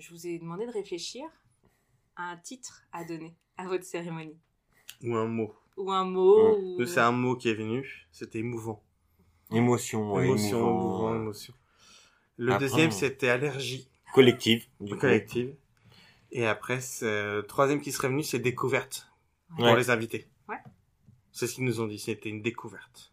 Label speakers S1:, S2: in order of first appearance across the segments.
S1: je vous ai demandé de réfléchir à un titre à donner à votre cérémonie.
S2: Ou un mot.
S1: Ou un mot. ou-
S2: C'est un mot qui est venu. C'était émouvant.
S3: Émotion, ouais,
S2: émotion,
S3: émouvant,
S2: émouvant, émotion. Le
S3: Après,
S2: deuxième, c'était allergie
S3: collective. Du coup.
S2: collective. Et après, le troisième qui serait venu, c'est découverte pour
S3: Ouais.
S2: les invités.
S1: Ouais.
S2: C'est ce qu'ils nous ont dit, c'était une découverte.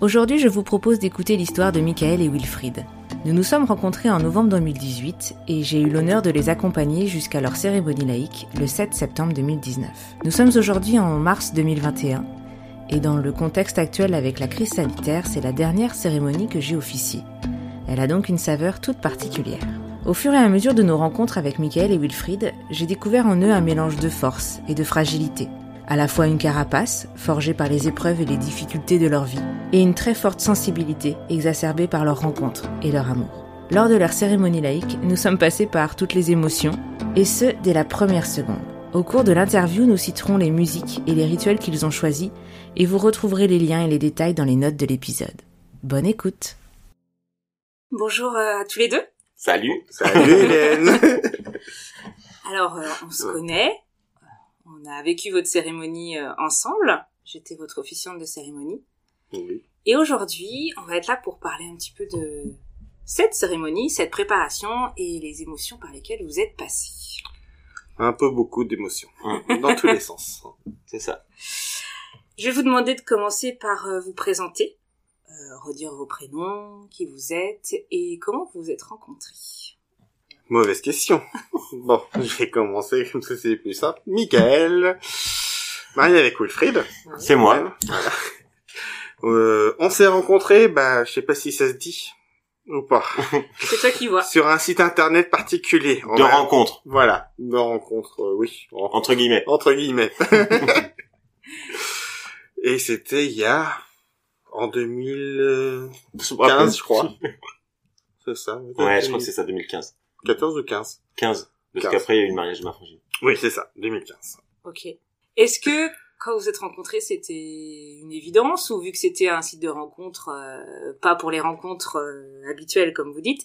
S1: Aujourd'hui, je vous propose d'écouter l'histoire de Michael et Wilfried. Nous nous sommes rencontrés en novembre 2018 et j'ai eu l'honneur de les accompagner jusqu'à leur cérémonie laïque le 7 septembre 2019. Nous sommes aujourd'hui en mars 2021 et dans le contexte actuel avec la crise sanitaire, c'est la dernière cérémonie que j'ai officiée. Elle a donc une saveur toute particulière. Au fur et à mesure de nos rencontres avec Michael et Wilfried, j'ai découvert en eux un mélange de force et de fragilité. À la fois une carapace, forgée par les épreuves et les difficultés de leur vie, et une très forte sensibilité, exacerbée par leur rencontre et leur amour. Lors de leur cérémonie laïque, nous sommes passés par toutes les émotions, et ce, dès la première seconde. Au cours de l'interview, nous citerons les musiques et les rituels qu'ils ont choisis, et vous retrouverez les liens et les détails dans les notes de l'épisode. Bonne écoute Bonjour à tous les deux
S3: Salut.
S2: Salut Hélène
S1: Alors, euh, on se connaît, on a vécu votre cérémonie euh, ensemble, j'étais votre officiante de cérémonie,
S2: Oui.
S1: et aujourd'hui, on va être là pour parler un petit peu de cette cérémonie, cette préparation et les émotions par lesquelles vous êtes passés.
S2: Un peu beaucoup d'émotions. Dans tous les sens.
S3: C'est ça.
S1: Je vais vous demander de commencer par euh, vous présenter, euh, redire vos prénoms, qui vous êtes et comment vous vous êtes rencontrés.
S2: Mauvaise question. Bon, je vais commencer comme ça c'est plus simple. Michael, marié avec Wilfried.
S3: C'est moi.
S2: Voilà. Euh, on s'est rencontrés, bah, je sais pas si ça se dit ou pas,
S1: C'est toi qui vois.
S2: sur un site internet particulier. On
S3: De
S2: a-
S3: rencontre,
S2: Voilà, de rencontre, euh, oui, rencontre,
S3: entre guillemets.
S2: entre guillemets. Et c'était il y a en 2015, je crois. C'est ça.
S3: Ouais, je crois que c'est ça, 2015.
S2: 14 ou 15
S3: 15. Parce
S2: 15.
S3: qu'après, il y a eu le mariage de ma frangine.
S2: Oui, c'est ça, 2015.
S1: Ok. Est-ce que quand vous êtes rencontrés, c'était une évidence ou vu que c'était un site de rencontre, euh, pas pour les rencontres euh, habituelles comme vous dites,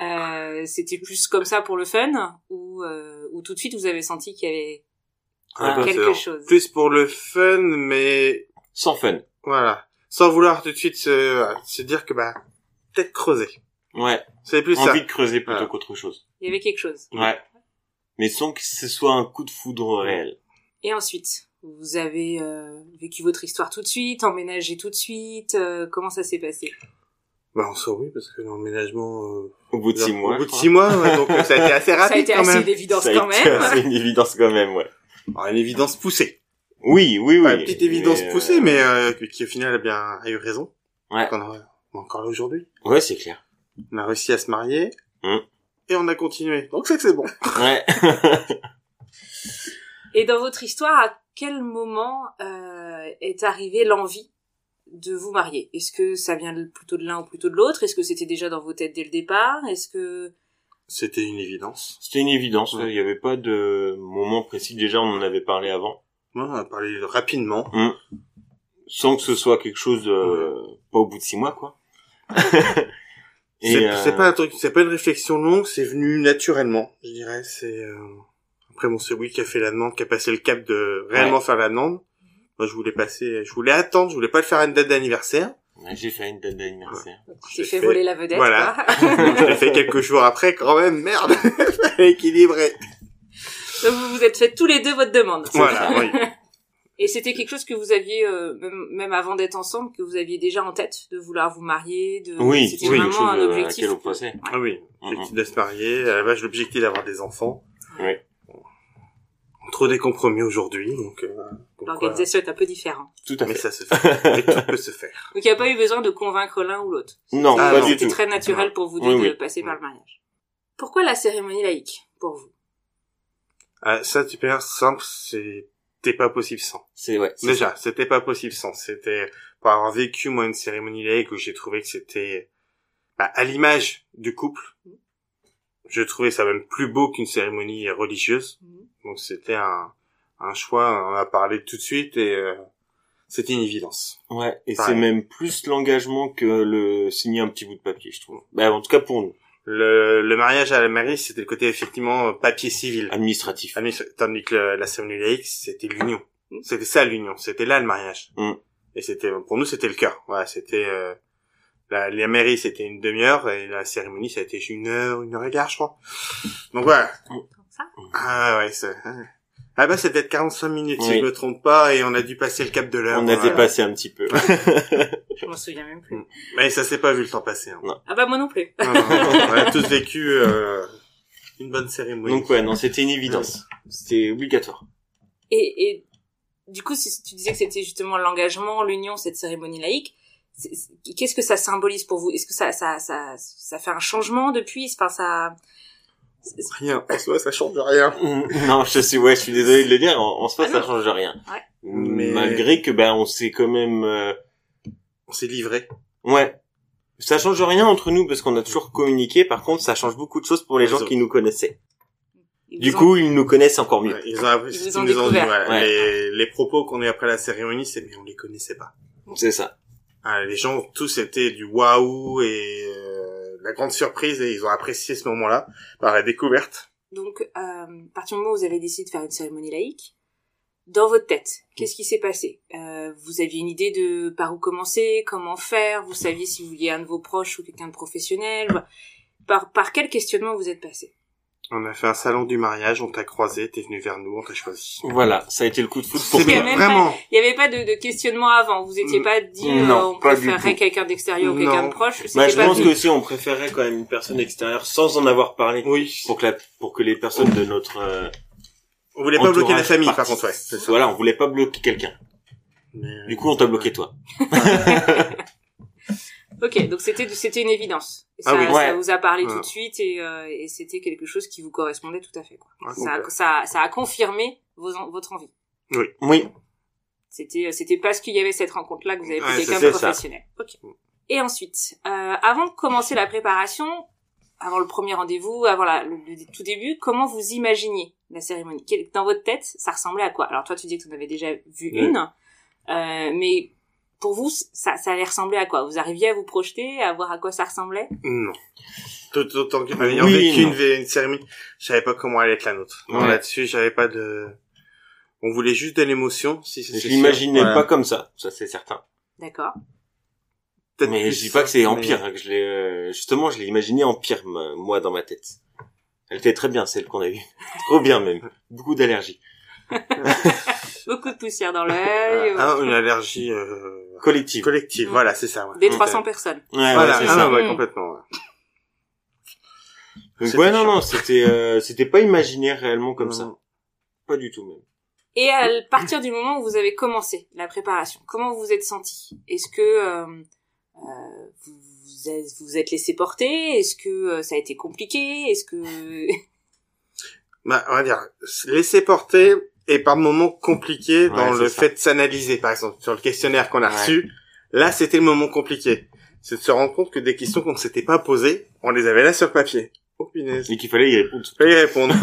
S1: euh, c'était plus comme ça pour le fun ou, euh, ou tout de suite vous avez senti qu'il y avait
S3: Ah,
S1: quelque
S2: c'est
S1: chose?
S2: Plus pour le fun, mais
S3: Sans fun.
S2: voilà. Sans vouloir tout de suite se, se dire que bah, peut-être creuser.
S3: Ouais.
S2: C'est plus
S3: Envie
S2: ça.
S3: de creuser plutôt
S2: Voilà.
S3: qu'autre chose.
S1: Il y avait quelque chose.
S3: Ouais. Mais sans que ce soit un coup de foudre réel.
S1: Et ensuite, vous avez euh, vécu votre histoire tout de suite, emménagé tout de suite. euh, comment ça s'est passé?
S2: Bah, on sait oui, parce que l'emménagement, euh,
S3: Au bout de six mois.
S2: Au bout de six mois, ouais, donc euh, ça a été assez
S1: Ça a
S2: rapide
S1: été
S2: quand
S1: assez
S2: même.
S1: d'évidence
S3: Ça a
S1: quand
S3: été
S1: même.
S3: assez une évidence quand même, ouais.
S2: Alors, une évidence poussée.
S3: Oui, oui, oui.
S2: Pas une petite évidence
S3: Mais, euh,
S2: poussée, mais euh, qui au final a bien a eu raison.
S3: Ouais.
S2: On, a, encore là aujourd'hui.
S3: Ouais, c'est clair.
S2: On a réussi à se marier.
S3: Hum.
S2: Et on a continué. Donc c'est que c'est bon.
S3: Ouais.
S1: Et dans votre histoire, à quel moment euh, est arrivée l'envie de vous marier? Est-ce que ça vient de- plutôt de l'un ou plutôt de l'autre? Est-ce que c'était déjà dans vos têtes dès le départ? Est-ce que
S2: C'était une évidence.
S3: C'était une évidence.
S2: Ouais.
S3: Il n'y avait pas de moment précis. Déjà, on en avait parlé avant.
S2: Ouais, on a parlé rapidement.
S3: Sans que ce soit quelque chose, euh, pas au bout de six mois, quoi. Et,
S2: C'est
S3: euh,
S2: pas un truc, c'est pas une réflexion longue, c'est venu naturellement, je dirais. C'est euh... après mon c'est oui qui a fait la demande, qui a passé le cap de réellement faire la demande. Moi, je voulais passer, je voulais attendre, je voulais pas le faire à une date d'anniversaire.
S3: ouais, J'ai fait une date d'anniversaire.
S2: J'ai
S1: fait,
S2: fait-
S1: voler la vedette
S2: Voilà.
S1: quoi
S2: je l'ai fait quelques jours après, quand même, merde, équilibrer.
S1: Donc vous vous êtes fait tous les deux votre demande.
S2: Voilà,
S1: ça
S2: oui.
S1: Et c'était quelque chose que vous aviez, euh, même, même avant d'être ensemble, que vous aviez déjà en tête, de vouloir vous marier, de...
S3: Oui,
S1: c'était
S3: oui,
S1: vraiment un
S3: euh, à
S1: objectif.
S3: laquelle on pensait.
S2: Ah oui, l'objectif de se marier, à la base l'objectif d'avoir des enfants.
S3: Ouais.
S2: trop des compromis aujourd'hui, donc. Euh,
S1: L'organisation est un peu différente.
S3: Tout à
S2: Mais
S3: fait.
S2: ça se fait. Mais tout peut se faire.
S1: Donc il n'y a pas eu besoin de convaincre l'un ou l'autre.
S3: Non,
S2: Ah,
S3: pas
S2: non.
S3: du
S1: C'était
S3: tout.
S1: très naturel pour vous deux
S3: Oui,
S1: de
S3: oui.
S1: passer par le mariage. Pourquoi la cérémonie laïque pour vous?
S2: Ah, ça, super simple, c'était pas possible sans.
S3: C'est ouais.
S2: Déjà, c'était pas possible sans. C'était pour avoir vécu moi une cérémonie laïque où j'ai trouvé que c'était bah, à l'image du couple. Je trouvais ça même plus beau qu'une cérémonie religieuse. Donc c'était un, un choix. On a parlé tout de suite et euh, c'était une évidence.
S3: Ouais, et c'est même plus l'engagement que le signer un petit bout de papier, je trouve. Bah, en tout cas pour nous,
S2: Le, le mariage à la mairie, c'était le côté effectivement papier civil.
S3: administratif.
S2: Administra- Tandis que le- la cérémonie laïque, c'était l'union.
S1: Mm.
S2: C'était ça l'union. C'était là le mariage.
S3: Mm.
S2: Et c'était pour nous, c'était le cœur. Voilà, c'était euh, la, la mairie, c'était une demi-heure et la cérémonie, ça a été une heure, une heure et quart, je crois. Donc voilà.
S1: Comme ça?
S2: Ah ouais, c'est. Ah bah c'était 45 minutes si je me trompe pas et on a dû passer le cap de l'heure.
S3: On a
S2: Voilà.
S3: dépassé un petit peu.
S1: Je m'en souviens même plus.
S2: Mais ça s'est pas vu le temps passer. Hein.
S1: Ah bah moi non plus.
S2: Non, non, non, on a tous vécu euh, une bonne cérémonie.
S3: Donc ouais, non, c'était une évidence. C'était obligatoire.
S1: Et, et du coup, si tu disais que c'était justement l'engagement, l'union, cette cérémonie laïque, qu'est-ce que ça symbolise pour vous? Est-ce que ça, ça, ça, ça fait un changement depuis? Enfin, ça.
S2: Rien. En soi, ça change rien.
S3: non, je suis ouais, je suis désolé de le dire. En, en soi,
S1: Ah
S3: ça change rien.
S1: Ouais.
S2: Mais-
S3: Malgré que ben on s'est quand même euh,
S2: On s'est livré.
S3: ouais. Ça change rien entre nous parce qu'on a toujours communiqué. Par contre, ça change beaucoup de choses pour les
S2: Les
S3: gens
S2: autres.
S3: qui nous connaissaient.
S1: ils
S3: Du
S1: ont-
S3: coup, ils nous connaissent encore mieux.
S2: Ouais, ils ont appris,
S1: Ils ont
S2: qu'ils nous ont dit,
S1: découvert.
S2: ouais.
S3: Ouais.
S2: Les, les propos qu'on a eu après la cérémonie, c'est mais on les connaissait pas.
S3: C'est ça.
S2: Ah, les gens tous étaient du waouh et euh, la grande surprise ils ont apprécié ce moment-là par la découverte.
S1: Donc, euh, à partir du moment où vous avez décidé de faire une cérémonie laïque, dans votre tête, qu'est-ce qui s'est passé? Euh, Vous aviez une idée de par où commencer, comment faire? Vous saviez si vous vouliez un de vos proches ou quelqu'un de professionnel? Par, par quel questionnement vous êtes passé?
S2: On a fait un salon du mariage, on t'a croisé, t'es venu vers nous, on t'a choisi.
S3: Voilà, ça a été le coup de foot pour
S1: même
S2: vraiment.
S1: Il n'y avait pas de, de questionnement avant. Vous étiez
S2: Mm.
S1: pas dit
S3: Non,
S1: euh, on
S3: pas tout.
S1: quelqu'un d'extérieur ou quelqu'un de proche.
S3: Bah, je
S1: pas
S3: pense que aussi on préférerait quand même une personne extérieure sans en avoir parlé
S2: Oui.
S3: pour que la, pour que les personnes de notre euh,
S2: On voulait pas bloquer la famille, par contre, ouais. ça.
S3: Voilà, on voulait pas bloquer quelqu'un.
S2: Mais,
S3: Du coup, on t'a bloqué toi.
S1: Ok, donc c'était c'était une évidence.
S2: Ah
S1: ça,
S2: oui.
S1: ça vous a parlé
S2: Ouais.
S1: tout de suite et, euh, et c'était quelque chose qui vous correspondait tout à fait. Quoi.
S2: Ouais,
S1: Ça, a, ça, ça a confirmé vos, en- votre envie.
S3: Oui.
S1: C'était c'était parce qu'il y avait cette rencontre là que vous avez pris
S2: Ouais,
S1: quelqu'un de
S3: ça.
S1: professionnel. Ok. Et ensuite, euh, avant de commencer la préparation, avant le premier rendez-vous, avant la, le, le tout début, comment vous imaginiez la cérémonie? Dans votre tête, ça ressemblait à quoi? Alors toi, tu dis que tu en avais déjà vu une, euh, mais pour vous, ça, ça allait ressembler à quoi? Vous arriviez à vous projeter, à voir à quoi ça ressemblait?
S2: Non. Tout autant que ayant
S3: Oui,
S2: vécu une, une cérémonie, je savais pas comment allait être la nôtre. Non,
S3: Ouais.
S2: là-dessus, j'avais pas de... On voulait juste de l'émotion, si c'est
S3: Je l'imaginais pas comme ça, ça c'est certain.
S1: D'accord.
S3: Mais je dis pas que c'est en
S2: mais-
S3: pire, hein, que je l'ai euh, justement, je l'ai imaginé en pire m- moi dans ma tête. Elle était très bien celle qu'on a eue. Trop bien même. Beaucoup d'allergies.
S1: Beaucoup de poussière dans l'œil.
S2: Ah, une allergie euh,
S3: Collective.
S2: collective,
S1: Mm.
S2: voilà, c'est ça. Ouais.
S1: Des
S2: Donc,
S1: 300
S2: euh,
S1: personnes.
S3: Ouais,
S2: Voilà,
S3: c'est
S2: ah,
S3: ça.
S2: non, ouais,
S1: Mm.
S2: complètement. ouais.
S3: Donc
S2: C'était
S3: ouais, non,
S2: chiant.
S3: non, c'était, euh, c'était pas imaginé réellement comme ça. Pas du tout même.
S1: Et à partir du moment où vous avez commencé la préparation, comment vous vous êtes senti? Est-ce que euh, euh, vous vous êtes, vous vous êtes laissé porter? Est-ce que euh, ça a été compliqué? Est-ce que
S2: Bah, on va dire, se laisser porter est par moments compliqué dans le
S3: ça.
S2: fait de s'analyser, par exemple, sur le questionnaire qu'on a
S3: Ouais.
S2: reçu. Là, c'était le moment compliqué. C'est de se rendre compte que des questions qu'on ne s'était pas posées, on les avait là sur papier. Oh punaise.
S3: Et qu'il fallait y répondre.
S2: Je peux y répondre.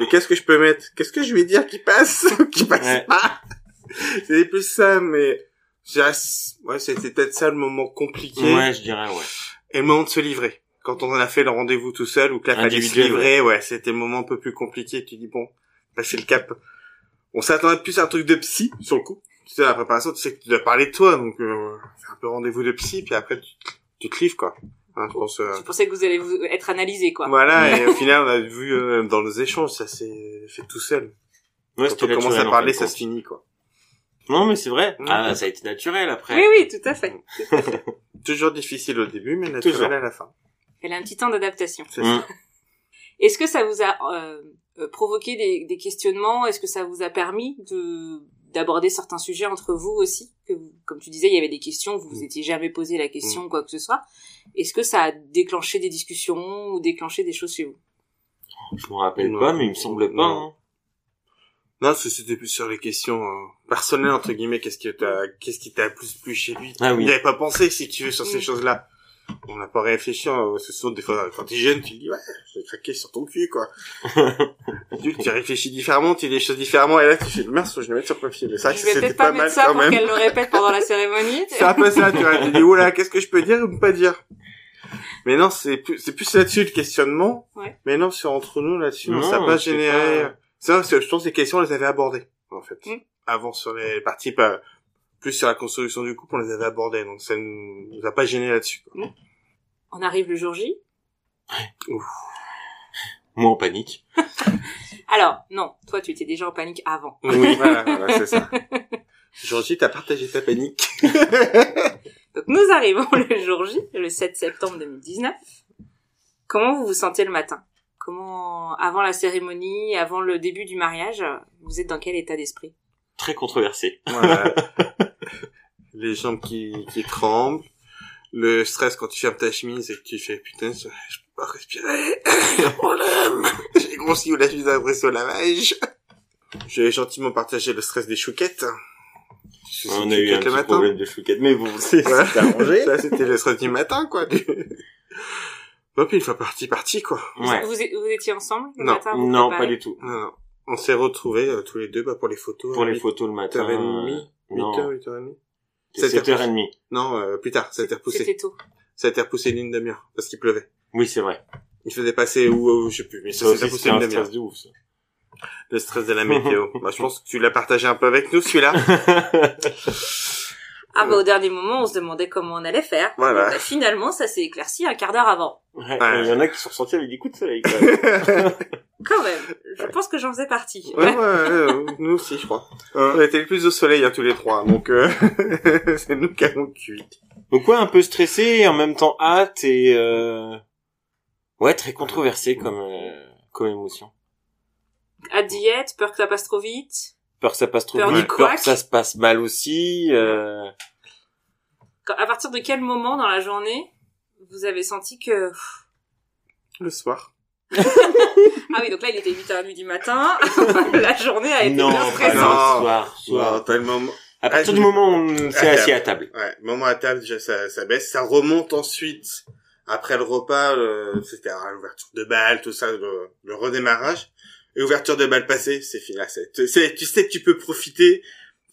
S2: Oh, qu'est-ce que je peux mettre? Qu'est-ce que je vais dire qui passe? Ou qui passe
S3: Ouais.
S2: pas? C'est plus ça, mais ouais, c'était peut-être ça le moment compliqué
S3: Ouais, je dirais, ouais.
S2: et le moment de se livrer. Quand on en a fait le rendez-vous tout seul ou que là fallait se livrer, ouais, c'était le moment un peu plus compliqué. Tu dis bon, passer le cap. On s'attendait plus à un truc de psy sur le coup. Tu sais, la préparation, tu sais que tu dois parler de toi, donc euh, c'est un peu rendez-vous de psy, puis après tu, tu te livres quoi. Hein, je pense. euh,
S1: je pensais que vous allez vous être analysé quoi
S2: Voilà, et au final, on a vu euh, dans nos échanges, ça s'est fait tout seul.
S3: Ouais,
S2: Quand on commence à parler, ça se finit quoi.
S3: Non, mais c'est vrai. Ah, ça a été naturel après.
S1: Oui oui, tout à fait. Tout à fait.
S2: Toujours difficile au début, mais naturel
S3: Toujours.
S2: à la fin.
S1: Elle a un petit temps d'adaptation.
S2: C'est
S3: Mm.
S2: ça.
S1: Est-ce que ça vous a euh, provoqué des, des questionnements? Est-ce que ça vous a permis de d'aborder certains sujets entre vous aussi? Que vous- comme tu disais il y avait des questions vous vous étiez jamais posé la question quoi que ce soit est-ce que ça a déclenché des discussions ou déclenché des choses chez vous?
S3: Je me rappelle
S2: Non.
S3: pas, mais il me semblait pas.
S2: Non.
S3: hein.
S2: Non, c'est- c'était plus sur les questions euh, personnelles entre guillemets. Qu'est-ce qui t'a, qu'est-ce qui t'a plus plu chez lui?
S3: Ah oui.
S2: Il avait pas pensé, si tu veux, sur ces
S1: Mm.
S2: choses-là. On n'a pas réfléchi. euh, C'est sûr, des fois, quand t'es jeune, tu te dis ouais, j'ai craqué sur ton cul, quoi. tu, tu réfléchis différemment, tu dis des choses différemment, et là, tu fais merde, faut que je le mette sur papier. Mais ça,
S1: je vais
S2: c'était
S1: peut-être pas,
S2: pas mal
S1: mettre ça
S2: quand
S1: pour
S2: même.
S1: qu'elle le répète pendant la cérémonie
S2: C'est un peu ça, tu vois. Tu dis, oula, qu'est-ce que je peux dire ou pas dire? Mais non, c'est plus, c'est plus là-dessus le questionnement.
S1: Ouais.
S2: Mais non, c'est entre nous là-dessus,
S3: Non,
S2: ça n'a pas
S3: c'est
S2: généré.
S3: pas-
S2: C'est vrai, parce que je pense que les questions, on les avait abordées, en fait.
S1: Mm.
S2: Avant sur les parties, pas, plus sur la construction du couple, on les avait abordées. Donc ça nous, nous a pas gêné là-dessus. quoi.
S1: on arrive le jour J?
S3: Moi en panique.
S1: alors non toi tu étais déjà en panique avant
S2: Oui, voilà, voilà, c'est ça. Georgie, t'as partagé ta panique.
S1: Donc nous arrivons le jour J, le 7 septembre 2019. Comment vous vous sentez le matin? Comment, avant la cérémonie, avant le début du mariage, vous êtes dans quel état d'esprit?
S3: Très controversé.
S2: Voilà. Les jambes qui, qui tremblent. Le stress quand tu fermes ta chemise et que tu fais putain, je, peux pas respirer. Problème. J'ai grossi ou la chemise d'impression au lavage. J'ai gentiment partagé le stress des chouquettes.
S3: On a eu un petit
S2: le matin.
S3: problème de chouquette, mais bon, c'est
S2: Ouais.
S3: c'est arrangé.
S2: Ça, c'était le stress du matin, quoi. Bon, puis une fois parti, parti, quoi.
S3: Ouais.
S1: vous, vous étiez ensemble le
S2: Non.
S1: matin
S3: Non, pas du tout.
S2: Non, non. On s'est retrouvés euh, tous les deux bah, pour les photos.
S3: Pour
S2: à
S3: les photos le matin.
S2: 8h30, 8h,
S3: Non,
S2: 8h30.
S3: c'est
S2: Sept heures.
S3: 7h30.
S2: Non, euh, plus tard, ça a été repoussé.
S1: C'était tôt.
S2: Ça a été repoussé une demi-heure, parce qu'il pleuvait.
S3: Oui, c'est vrai.
S2: Il faisait passer où, où, je sais plus, mais ça,
S3: Ça
S2: s'est repoussé une
S3: un
S2: demi-heure.
S3: stress de ouf, ça.
S2: Le stress de la météo. bah, je pense que tu l'as partagé un peu avec nous, celui-là.
S1: Ah bah au dernier moment, on se demandait comment on allait faire.
S2: Voilà.
S1: Et bah, finalement, ça s'est éclairci un quart d'heure avant.
S3: Ouais,
S2: Ouais.
S3: Il y en a qui sont ressentis avec des coups de soleil, quand même.
S1: Quand même, je pense que j'en faisais partie.
S2: ouais, ouais, ouais, nous aussi, je crois. On était le plus au soleil, hein, tous les trois, donc euh, c'est nous qui avons cuit.
S3: Donc ouais, un peu stressé et en même temps hâte et euh... ouais, très controversé comme euh, comme émotion.
S1: À diète, peur que ça passe trop vite.
S3: Peur que ça passe trop
S1: Peur
S3: vite, que ça se passe mal aussi. Euh...
S1: Quand- à partir de quel moment dans la journée vous avez senti que
S2: Le soir.
S1: ah oui donc là il était 8h30 du matin la journée a été
S3: Non,
S1: bien
S3: pas
S1: stressante
S3: non,
S2: Non.
S3: soir, soir.
S2: Tellement...
S3: À partir
S2: Ah,
S3: du moment où on s'est
S2: À
S3: assis à table.
S2: Ouais, moment à table, déjà, ça, ça baisse. Ça remonte ensuite, après le repas, le- c'était à l'ouverture de bal, tout ça, le, le redémarrage. Et ouverture de bal passée, c'est fini. C'est, tu sais que tu peux profiter.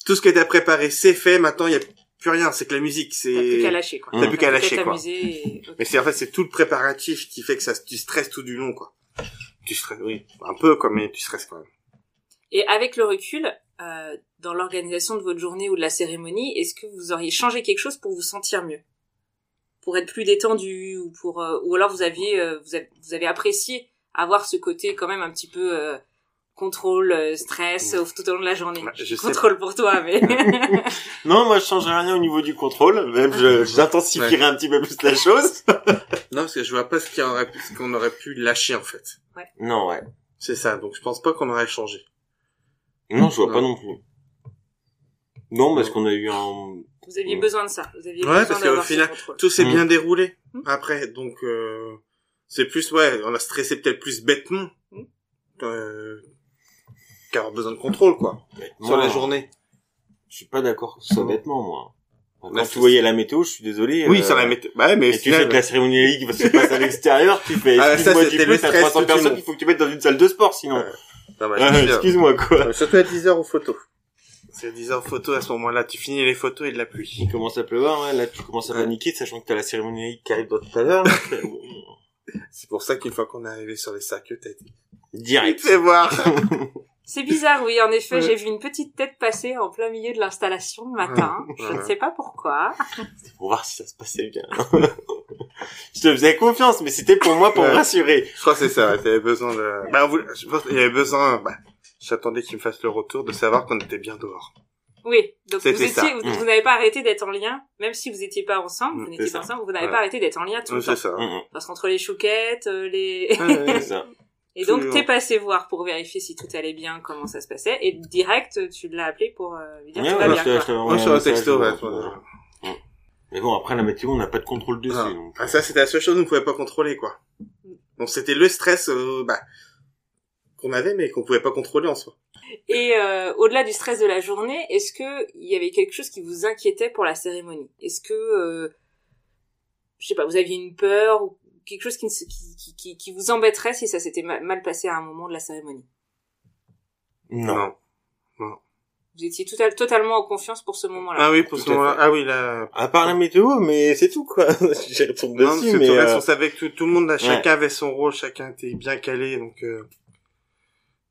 S2: Tout ce que t'as préparé, c'est fait. Maintenant, il y a plus rien. C'est que la musique, c'est...
S1: t'as plus qu'à lâcher quoi
S3: T'as
S2: plus qu'à lâcher, quoi. Mais c'est en fait c'est tout le préparatif qui fait que ça tu stresses tout du long quoi. Tu stresses oui, un peu quoi mais tu stresses quand même.
S1: et avec le recul euh, dans l'organisation de votre journée ou de la cérémonie est-ce que vous auriez changé quelque chose pour vous sentir mieux? Pour être plus détendu ou pour euh, ou alors vous aviez euh, vous, avez, vous avez apprécié avoir ce côté quand même un petit peu euh, contrôle euh, stress tout au long de la journée
S2: Ouais, je sais
S1: contrôle pour toi mais
S3: Non, moi je changerais rien au niveau du contrôle, même je- j'intensifierais un petit peu plus la chose.
S2: Non parce que je vois pas ce qu'il y aurait pu, ce qu'on aurait pu lâcher en fait.
S3: Non, ouais.
S2: C'est ça donc je pense pas qu'on aurait changé.
S3: Non, je vois
S2: Non.
S3: pas non plus. Non, parce qu'on a eu un...
S1: vous aviez
S3: Ouais.
S1: besoin de ça vous aviez
S2: Ouais,
S1: besoin
S2: parce qu'au final. Tout s'est
S3: Mm.
S2: bien déroulé
S1: Mm.
S2: après donc euh, c'est plus ouais on a stressé peut-être plus bêtement
S1: Mm.
S2: euh, qu'avoir besoin de contrôle quoi sur la journée.
S3: Je suis pas d'accord que ce soit bêtement, moi. Quand
S2: Là,
S3: tu voyais la météo, je suis désolé.
S2: Oui
S3: euh,
S2: ça la mettait. Bah ouais, mais
S3: Et tu sais que la cérémonie laïque va se passer à l'extérieur, tu fais,
S2: Ah, ça,
S3: excuse-moi du
S2: c'était
S3: peu,
S2: le
S3: t'as
S2: stress
S3: 300
S2: tout
S3: personnes,
S2: du long.
S3: il faut que tu mettes dans une salle de sport, sinon.
S2: Ouais. Non, bah,
S3: Ah, excuse-moi, quoi.
S2: Euh, Surtout à 10h aux photos. C'est à 10h photos à ce moment-là, tu finis les photos et de la pluie.
S3: Il commence à pleuvoir, ouais, là, tu commences à paniquer, sachant que t'as la cérémonie qui arrive dans tout à l'heure.
S2: C'est pour ça qu'une fois qu'on est arrivé sur les sacs, t'as été...
S3: Direct.
S2: Fais voir
S1: C'est bizarre, oui. En effet,
S2: Ouais.
S1: j'ai vu une petite tête passer en plein milieu de l'installation le matin. Je ne sais pas pourquoi.
S3: C'était pour voir si ça se passait bien. je te faisais confiance, mais c'était pour moi, pour me
S2: Ouais.
S3: rassurer.
S2: Je crois que c'est ça, t'avais besoin de... Bah, je pense qu'il y avait besoin... Bah, j'attendais qu'il me fasse le retour, de savoir qu'on était bien dehors.
S1: Oui. Donc vous
S2: C'était
S1: étiez,
S2: ça.
S1: vous,
S3: Mm.
S1: vous n'avez pas arrêté d'être en lien, même si vous n'étiez pas ensemble,
S2: Mm,
S1: vous n'étiez
S2: c'est
S1: pas ensemble, vous n'avez
S2: Ouais.
S1: pas arrêté d'être en lien tout
S2: Oui,
S1: le temps.
S2: c'est ça.
S3: Mm, mm.
S1: Parce qu'entre les chouquettes, euh, les
S3: ça.
S1: Et
S2: Tout
S1: donc t'es passé voir pour vérifier si tout allait bien, comment ça se passait, et direct tu l'as appelé pour euh, lui dire
S3: Ouais,
S1: tout
S3: ouais,
S1: va bien.
S2: Moi, sur
S3: un
S2: le texto, ouais,
S3: Mm. Mais bon, après la météo, on n'a pas de contrôle dessus.
S2: Ah.
S3: donc.
S2: Ah, ça, c'était la seule chose qu'on ne pouvait pas contrôler, quoi. Donc, c'était le stress, euh, bah, qu'on avait, mais qu'on pouvait pas contrôler en soi.
S1: Et euh, au-delà du stress de la journée, est-ce que il y avait quelque chose qui vous inquiétait pour la cérémonie? Est-ce que, euh, je sais pas, vous aviez une peur ou quelque chose qui, qui, qui, vous embêterait si ça s'était ma- mal passé à un moment de la cérémonie?
S3: Non.
S1: Vous étiez tout à- totalement en confiance pour ce moment-là.
S2: Ah oui, pour
S3: Tout
S2: ce
S3: à
S2: moment-là. Ah oui, là.
S3: À part la météo, mais c'est tout, quoi.
S2: Non, parce
S3: dessus, mais...
S2: tout reste,
S3: euh,
S2: on savait que tout, tout le monde, là, chacun avait son rôle, chacun était bien calé, donc, euh...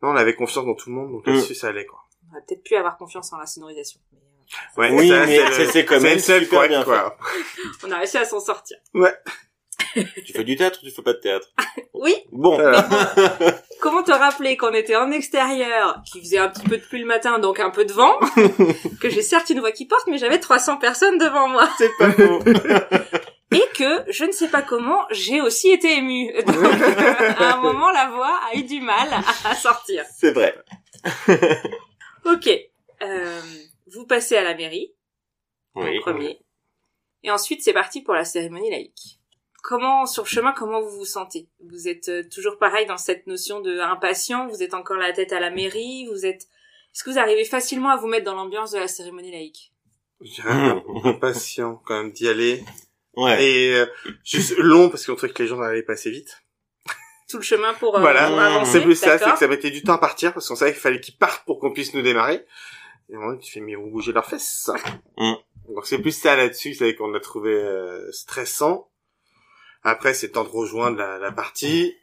S2: non, on avait confiance dans tout le monde, donc
S3: Mm.
S2: là-dessus, ça allait, quoi.
S1: On aurait peut-être pu avoir confiance en la sonorisation. Mais, euh,
S2: Ouais,
S3: Oui,
S2: ça,
S3: mais
S2: le-
S3: c'est- c'est quand
S2: c'est
S3: même
S2: le seul
S3: super bien
S2: quoi.
S1: on a réussi à s'en sortir.
S3: Tu fais du théâtre ou tu fais pas de théâtre?
S1: Oui,
S3: Bon.
S2: Voilà.
S1: comment te rappeler qu'on était en extérieur, qu'il faisait un petit peu de pluie le matin, donc un peu de vent, que j'ai certes une voix qui porte, mais j'avais 300 personnes devant moi.
S3: c'est pas faux.
S1: Que, je ne sais pas comment, j'ai aussi été émue. Donc, euh, à un moment, la voix a eu du mal à sortir.
S3: c'est vrai.
S1: Ok. Euh, vous passez à la mairie,
S3: Oui.
S1: en premier. Et ensuite, c'est parti pour la cérémonie laïque. Comment, sur le chemin, comment vous vous sentez? Vous êtes euh, toujours pareil dans cette notion de impatient? Vous êtes encore la tête à la mairie? Vous êtes... Est-ce que vous arrivez facilement à vous mettre dans l'ambiance de la cérémonie laïque?
S2: Peu impatient, quand même, d'y aller.
S3: Ouais.
S2: Et, euh, juste long, parce qu'on trouvait que les gens allaient passer vite.
S1: Tout le chemin pour, euh,
S2: voilà. C'est plus ça, c'est que ça mettait du temps à partir, parce qu'on savait qu'il fallait qu'ils partent pour qu'on puisse nous démarrer. Et moment, tu fais, mais ils vont bouger leurs fesses.
S3: Mm.
S2: Donc c'est plus ça là-dessus, c'est qu'on a trouvé euh, stressant. Après, c'est le temps de rejoindre la, la partie.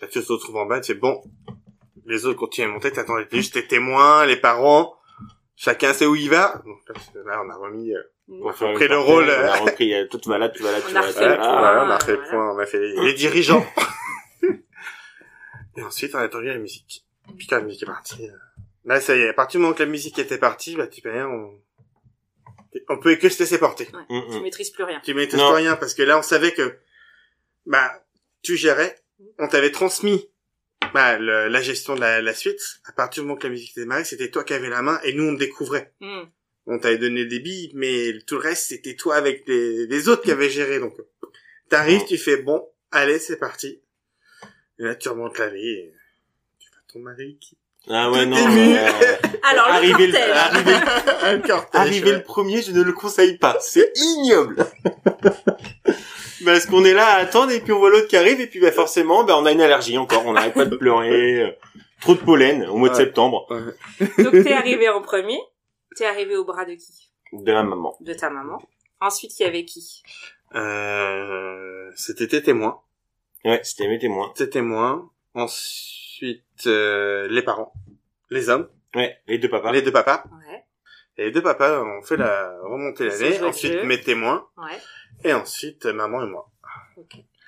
S2: Là, tu te retrouves en bas, tu fais, bon, les autres continuent à monter, t'attends t'es juste les témoins, les parents, chacun sait où il va. Donc là, on a remis... euh,
S3: On a fait
S2: pris le rôle,
S3: On a
S2: euh.
S3: repris, euh, toi tu vas là, tu vas là,
S1: On
S3: tu
S1: a
S3: vas là.
S2: voilà, on a fait le point, on a fait les, les dirigeants. Et ensuite, on a attendu la musique. Puis quand la musique est partie, euh, là, ça y est, à partir du moment que la musique était partie, bah, tu peux rien, on, on pouvait que se laisser porter.
S3: Mm,
S1: Tu
S3: mm.
S1: maîtrises plus rien.
S2: Tu maîtrises
S3: Non.
S2: pas rien, parce que là, on savait que, bah, tu gérais, on t'avait transmis, bah, le- la gestion de la, la suite. À partir du moment que la musique était démarrée, c'était toi qui avais la main, et nous, on découvrait.
S1: Hmm.
S2: On t'avait donné des billes, mais tout le reste, c'était toi avec les, les autres qui avaient géré. Donc, t'arrives, tu fais bon, allez, c'est parti. Et là, tu remontes l'allée, et tu vois ton mari qui...
S3: Ah ouais, non. euh,
S1: Alors, le
S3: Arriver le-
S1: cortège.
S3: arriver
S2: Un cortège,
S3: Arriver
S2: ouais.
S3: le premier, je ne le conseille pas. C'est ignoble. Parce qu'on est là à attendre et puis on voit l'autre qui arrive et puis bah forcément, bah on a une allergie encore. On n'arrête pas de pleurer. euh, Trop de pollen au mois de
S2: Ouais.
S3: septembre.
S1: Donc, t'es arrivé en premier. T'es arrivé au bras de qui?
S3: De la maman.
S1: De ta maman. Ensuite, il y avait qui?
S2: Euh, c'était tes témoins.
S3: Ouais, c'était mes témoins.
S2: Tes témoins. Ensuite, euh, les parents. Les hommes.
S3: Ouais, les deux papas.
S2: Les deux papas.
S1: Ouais.
S2: Et les deux papas ont fait la remontée l'année. Ensuite, mes témoins.
S1: Ouais.
S2: Et ensuite, maman et moi.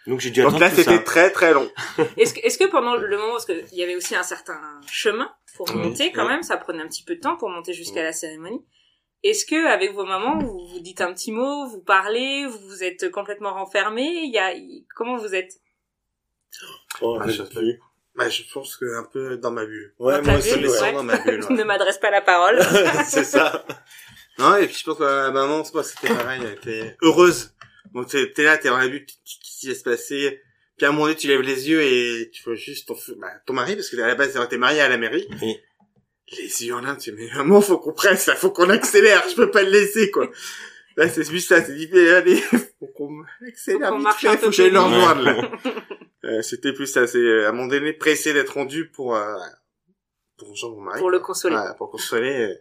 S3: Donc j'ai dû
S2: Donc là, c'était très très long.
S1: Est-ce que, est-ce que pendant le moment, parce qu'il y avait aussi un certain chemin pour
S3: Oui,
S1: monter quand
S3: oui.
S1: même, ça prenait un petit peu de temps pour monter jusqu'à la cérémonie. Est-ce que avec vos mamans, vous vous dites un petit mot, vous parlez, vous vous êtes complètement renfermé Il y a comment vous êtes?
S3: Oh,
S2: Ah,
S3: je
S2: je
S3: sais plus.
S2: Bah, je pense que un peu dans ma bulle.
S3: Ouais,
S1: Dans
S3: moi aussi,
S1: bulle,
S3: ouais.
S2: Dans ma bulle. Ouais.
S1: ne m'adresse pas la parole.
S3: c'est ça.
S2: Non, et puis je pense que la maman, c'est pas, c'était pareil, elle était heureuse. Donc t'es t'es là, t'es dans la bulle, qu'est-ce qui va se passer? Puis à un moment donné, tu lèves les yeux et tu vois juste ton, bah, ton mari, parce que à la base, t'es marié à la mairie.
S3: Oui.
S2: Les yeux en l'air, tu dis, mais maman, faut qu'on presse, là, faut qu'on accélère, je peux pas le laisser, quoi. Là, c'est juste ça, c'est dit, mais allez, faut qu'on accélère
S1: Faut qu'on marche
S2: fait, faut que j'aille le rejoindre, là. Euh, c'était plus ça, c'est euh, à un moment donné, pressé d'être rendu pour, euh, pour rejoindre mon mari.
S1: Pour le consoler.
S2: Ouais, pour consoler.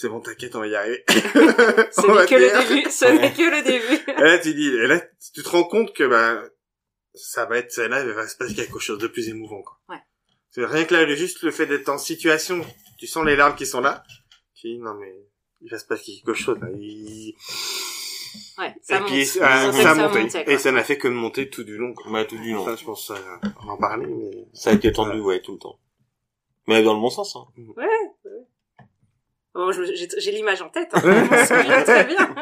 S2: C'est bon, t'inquiète, on va y arriver.
S1: Ce n'est que le début. Ce n'est que le début.
S2: Et là, tu dis, et là, tu te rends compte que, bah, ça va être, là, il va se passer quelque chose de plus émouvant, quoi.
S1: Ouais.
S2: C'est rien que là, le- juste le fait d'être en situation, tu sens les larmes qui sont là. Tu dis, non, mais, il va se passer quelque chose, là. Il...
S1: Ouais, ça
S2: et
S1: monte.
S2: puis, euh, ça
S1: quoi.
S2: et ça n'a fait que monter tout du long, quoi.
S3: Bah, tout du long.
S2: Ça, je pense, euh, on va en parler, mais...
S3: Ça a été tendu, ouais, tout le temps. Mais dans le bon sens, hein.
S1: Bon, je- j'ai l'image en tête. Hein. Je m'en souviens très bien.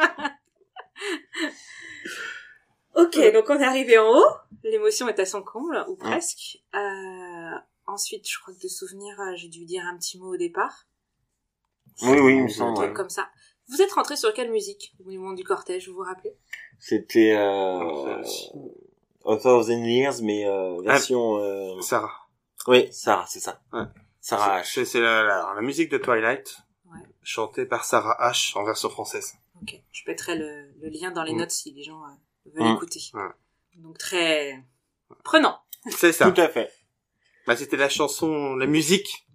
S1: ok, donc on est arrivé en haut. L'émotion est à son comble, ou presque. Euh, ensuite, je crois que de souvenir, euh, j'ai dû dire un petit mot au départ.
S3: Oui, oui, il me
S1: Un
S3: semble.
S1: truc
S3: ouais.
S1: comme ça. Vous êtes rentré sur quelle musique au moment du cortège, vous vous rappelez?
S3: C'était euh, A Thousand Years, mais euh, version... euh,
S2: Sarah.
S3: Oui, Sarah, c'est ça.
S2: Ouais.
S3: Sarah H.
S2: C'est c'est la, la, la musique de Twilight,
S1: Ouais.
S2: chantée par Sarah H en version française.
S1: Ok. Je mettrai le, le lien dans les
S2: Mm.
S1: notes si les gens euh, veulent
S3: Mm.
S1: écouter.
S2: Ouais.
S1: Donc très prenant.
S2: C'est ça.
S3: Tout à fait.
S2: Bah, c'était la chanson, la musique.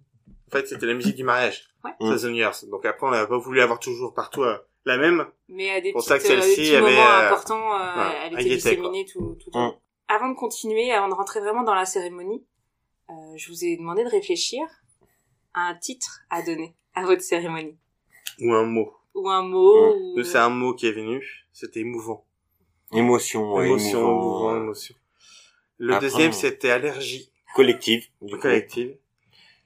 S2: En fait, c'était la musique du mariage.
S1: Ouais.
S2: Thousand Years. Donc après, on n'a pas voulu avoir toujours partout euh, la même.
S1: Mais à des
S2: Pour
S1: petites,
S2: ça que
S1: euh, des
S2: celle-ci
S1: petits
S2: avait,
S1: moments
S2: euh,
S1: importants, euh,
S2: ouais,
S1: elle était disséminée tout, tout le temps.
S3: Mm.
S1: Avant de continuer, avant de rentrer vraiment dans la cérémonie, euh, je vous ai demandé de réfléchir à un titre à donner à votre cérémonie.
S2: Ou un mot.
S1: Ou un mot,
S3: Mm.
S1: ou...
S2: C'est un mot qui est venu. C'était émouvant.
S3: Émotion, ouais,
S2: émotion,
S3: émouvant,
S2: émouvant,
S3: euh,
S2: émotion. Le
S3: Après,
S2: deuxième, c'était allergie
S3: collective. Du coup.
S2: collective.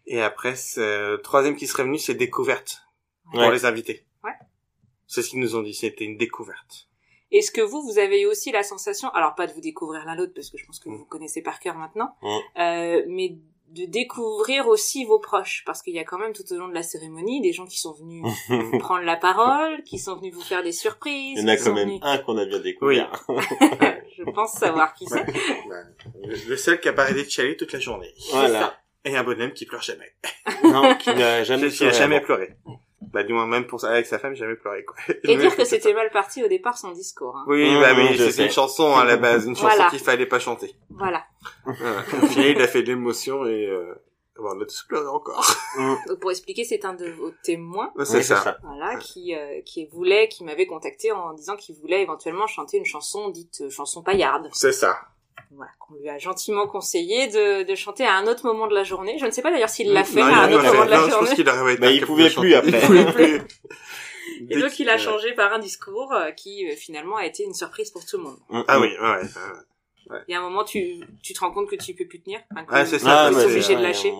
S2: Et après, c'est- le troisième qui serait venu, c'est découverte. Pour
S3: Ouais.
S2: les invités.
S1: Ouais.
S2: C'est ce qu'ils nous ont dit. C'était une découverte.
S1: Est-ce que vous, vous avez eu aussi la sensation, alors pas de vous découvrir l'un l'autre, parce que je pense que
S2: Mm.
S1: vous vous connaissez par cœur maintenant,
S3: Mm.
S1: euh, mais de découvrir aussi vos proches, parce qu'il y a quand même tout au long de la cérémonie des gens qui sont venus prendre la parole, qui sont venus vous faire des surprises.
S3: Il y en a quand même
S1: venus-
S3: un qu'on a bien découvert.
S1: Je pense savoir qui c'est.
S2: Le seul qui a pas arrêté de chialer toute la journée.
S3: Voilà.
S2: Et un bonhomme qui pleure jamais.
S3: Non, qui n'a jamais
S2: Qui a
S3: pleuré
S2: jamais pleuré. Bah, du moins, même pour ça, avec sa femme, jamais pleuré, quoi.
S1: Et dire que c'était mal parti au départ son discours. hein.
S2: Oui,
S3: Mmh,
S2: bah oui,
S3: sais.
S2: c'était une chanson à la base, une chanson
S1: Voilà.
S2: qu'il fallait pas chanter.
S1: Voilà.
S2: Final, il a fait de l'émotion et euh, on a tous pleuré encore.
S1: Donc pour expliquer, c'est un de vos témoins,
S3: Oui,
S2: c'est ça.
S1: voilà, qui euh, qui voulait, qui m'avait contacté en disant qu'il voulait éventuellement chanter une chanson dite euh, chanson paillarde.
S2: C'est ça.
S1: Voilà, qu'on lui a gentiment conseillé de, de chanter à un autre moment de la journée. Je ne sais pas d'ailleurs s'il l'a fait
S2: Non,
S1: à un autre
S2: fait-
S1: moment de la
S2: non, je pense
S1: journée.
S2: qu'il été
S3: Bah, il pouvait plus
S2: chanter.
S3: après.
S2: Il pouvait plus.
S1: Et donc
S2: qu'il-
S1: il a
S2: ouais.
S1: changé par un discours euh, qui euh, finalement a été une surprise pour tout le monde.
S3: Mm,
S2: Ah
S3: mm.
S2: oui, ouais, ouais.
S1: Il y a un moment, tu, tu te rends compte que tu peux plus tenir. Enfin,
S2: c'est ça,
S3: Ah,
S1: tu es obligé de lâcher.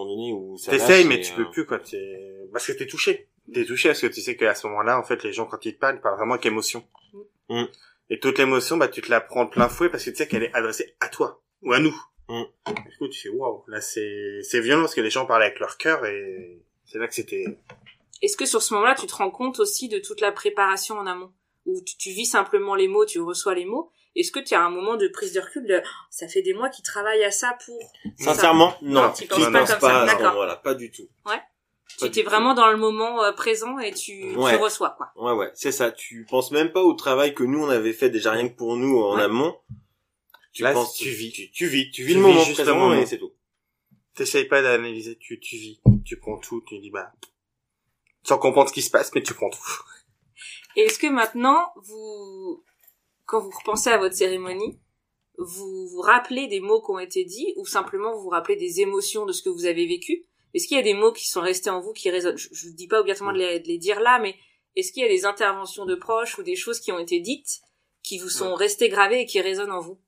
S2: T'essayes, mais tu
S3: euh,
S2: peux plus, quoi. T'es... Parce que t'es touché. T'es touché parce que tu sais qu'à ce moment-là, en fait, les gens, quand ils te parlent, ils parlent vraiment avec émotion.
S3: Mm.
S2: Et toute l'émotion, bah, tu te la prends de plein fouet parce que tu sais qu'elle est adressée à toi. Ou à nous.
S3: Mm.
S2: Du coup, tu fais, waouh, là, c'est, c'est violent parce que les gens parlent avec leur cœur et c'est là que c'était,
S1: Est-ce que sur ce moment-là, tu te rends compte aussi de toute la préparation en amont? Où tu, tu vis simplement les mots, tu reçois les mots Est-ce que tu as un moment de prise de recul de Oh, ça fait des mois qu'ils travaillent à ça pour
S3: Sincèrement, non.
S1: Non, tu
S3: tu
S1: penses
S2: pas
S3: pas,
S2: comme
S1: ça,
S3: à ce
S1: d'accord.
S3: moment-là, pas du tout.
S1: Tu
S3: Pas
S1: étais vraiment dans le moment euh, présent et tu, tu
S3: Ouais.
S1: reçois quoi.
S3: Ouais, ouais, c'est ça. Tu penses même pas au travail que nous on avait fait déjà rien que pour nous en
S1: Ouais.
S3: amont. Tu
S2: Là,
S3: penses,
S2: tu vis.
S3: tu, tu vis, tu vis
S2: Tu
S3: le
S2: vis
S3: moment
S2: juste le
S3: présent
S2: moment.
S3: et c'est tout.
S2: t'essayes pas d'analyser, tu, tu vis. Tu prends tout, tu dis, bah, sans comprendre ce qui se passe, mais tu prends tout.
S1: Et est-ce que maintenant, vous, quand vous repensez à votre cérémonie, vous vous rappelez des mots qui ont été dits ou simplement vous vous rappelez des émotions de ce que vous avez vécu? Est-ce qu'il y a des mots qui sont restés en vous qui résonnent? Je ne dis pas obligatoirement de les, de les dire là, mais est-ce qu'il y a des interventions de proches ou des choses qui ont été dites qui vous sont restées gravées et qui résonnent en vous?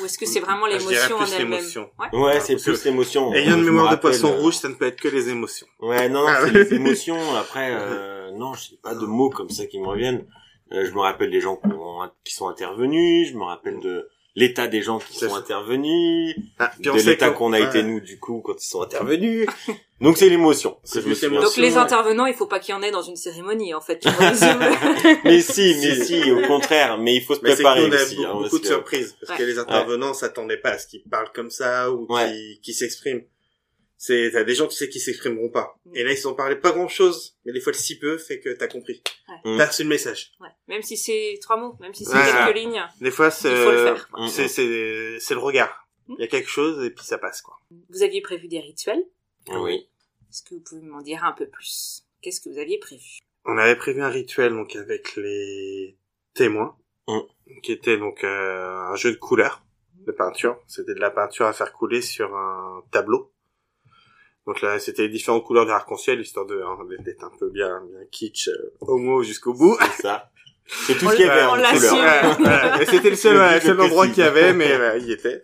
S1: Ou est-ce que c'est vraiment
S2: Ah, je
S1: l'émotion en
S2: plus
S1: elle-même?
S2: l'émotion.
S1: Ouais.
S3: Ouais, c'est plus l'émotion.
S2: Ayant une
S3: Je
S2: mémoire de poisson
S3: euh,
S2: rouge, ça ne peut être que les émotions.
S3: Ouais, non, non,
S2: Ah
S3: c'est les émotions. Après, euh, non, j'ai pas de mots comme ça qui me reviennent. Euh, je me rappelle des gens qui, ont- qui sont intervenus. Je me rappelle de l'état des gens qui sont
S2: ça.
S3: intervenus.
S2: Ah, puis on
S3: de l'état qu'on a
S2: ouais.
S3: été nous, du coup, quand ils sont intervenus. Donc c'est l'émotion.
S1: Donc les
S2: ouais.
S1: intervenants, il faut pas qu'il y en ait dans une cérémonie en fait. Tu
S3: mais si, mais
S2: Si.
S3: au contraire. Mais il faut se
S2: Mais c'est que
S3: préparer
S2: nous, on a
S3: aussi.
S2: beaucoup,
S3: hein,
S2: beaucoup de surprises. Parce
S1: Ouais.
S2: que les intervenants s'attendaient pas à ce qu'ils parlent comme ça ou
S3: Ouais.
S2: qu'ils qu'ils s'expriment. C'est, t'as des gens, tu sais, qui s'exprimeront pas.
S1: Mm.
S2: Et là, ils ont parlé pas grand chose, mais des fois, le si peu fait que t'as compris.
S3: Ouais.
S2: T'as reçu le message.
S1: Ouais. Même si c'est trois mots, même si c'est
S2: Ouais.
S1: quelques lignes.
S2: Des fois, c'est,
S3: quoi.
S2: c'est, c'est, c'est le regard.
S1: Mm.
S2: Il y a quelque chose et puis ça passe, quoi.
S1: Vous aviez prévu des rituels?
S3: Oui.
S1: Est-ce que vous pouvez m'en dire un peu plus? Qu'est-ce que vous aviez prévu?
S2: On avait prévu un rituel, donc, avec les témoins.
S3: Mm.
S2: Qui était, donc, euh, un jeu de couleurs, de peinture. C'était de la peinture à faire couler sur un tableau. Donc là, c'était les différentes couleurs de l'arc-en-ciel, histoire de, hein, d'être un peu bien, bien kitsch, euh, homo jusqu'au bout.
S3: C'est ça. C'est tout
S1: On
S3: ce qu'il y avait en couleur.
S2: Ouais, ouais. Et c'était le seul,
S3: Le
S2: seul endroit qu'il y avait, mais euh, il y était.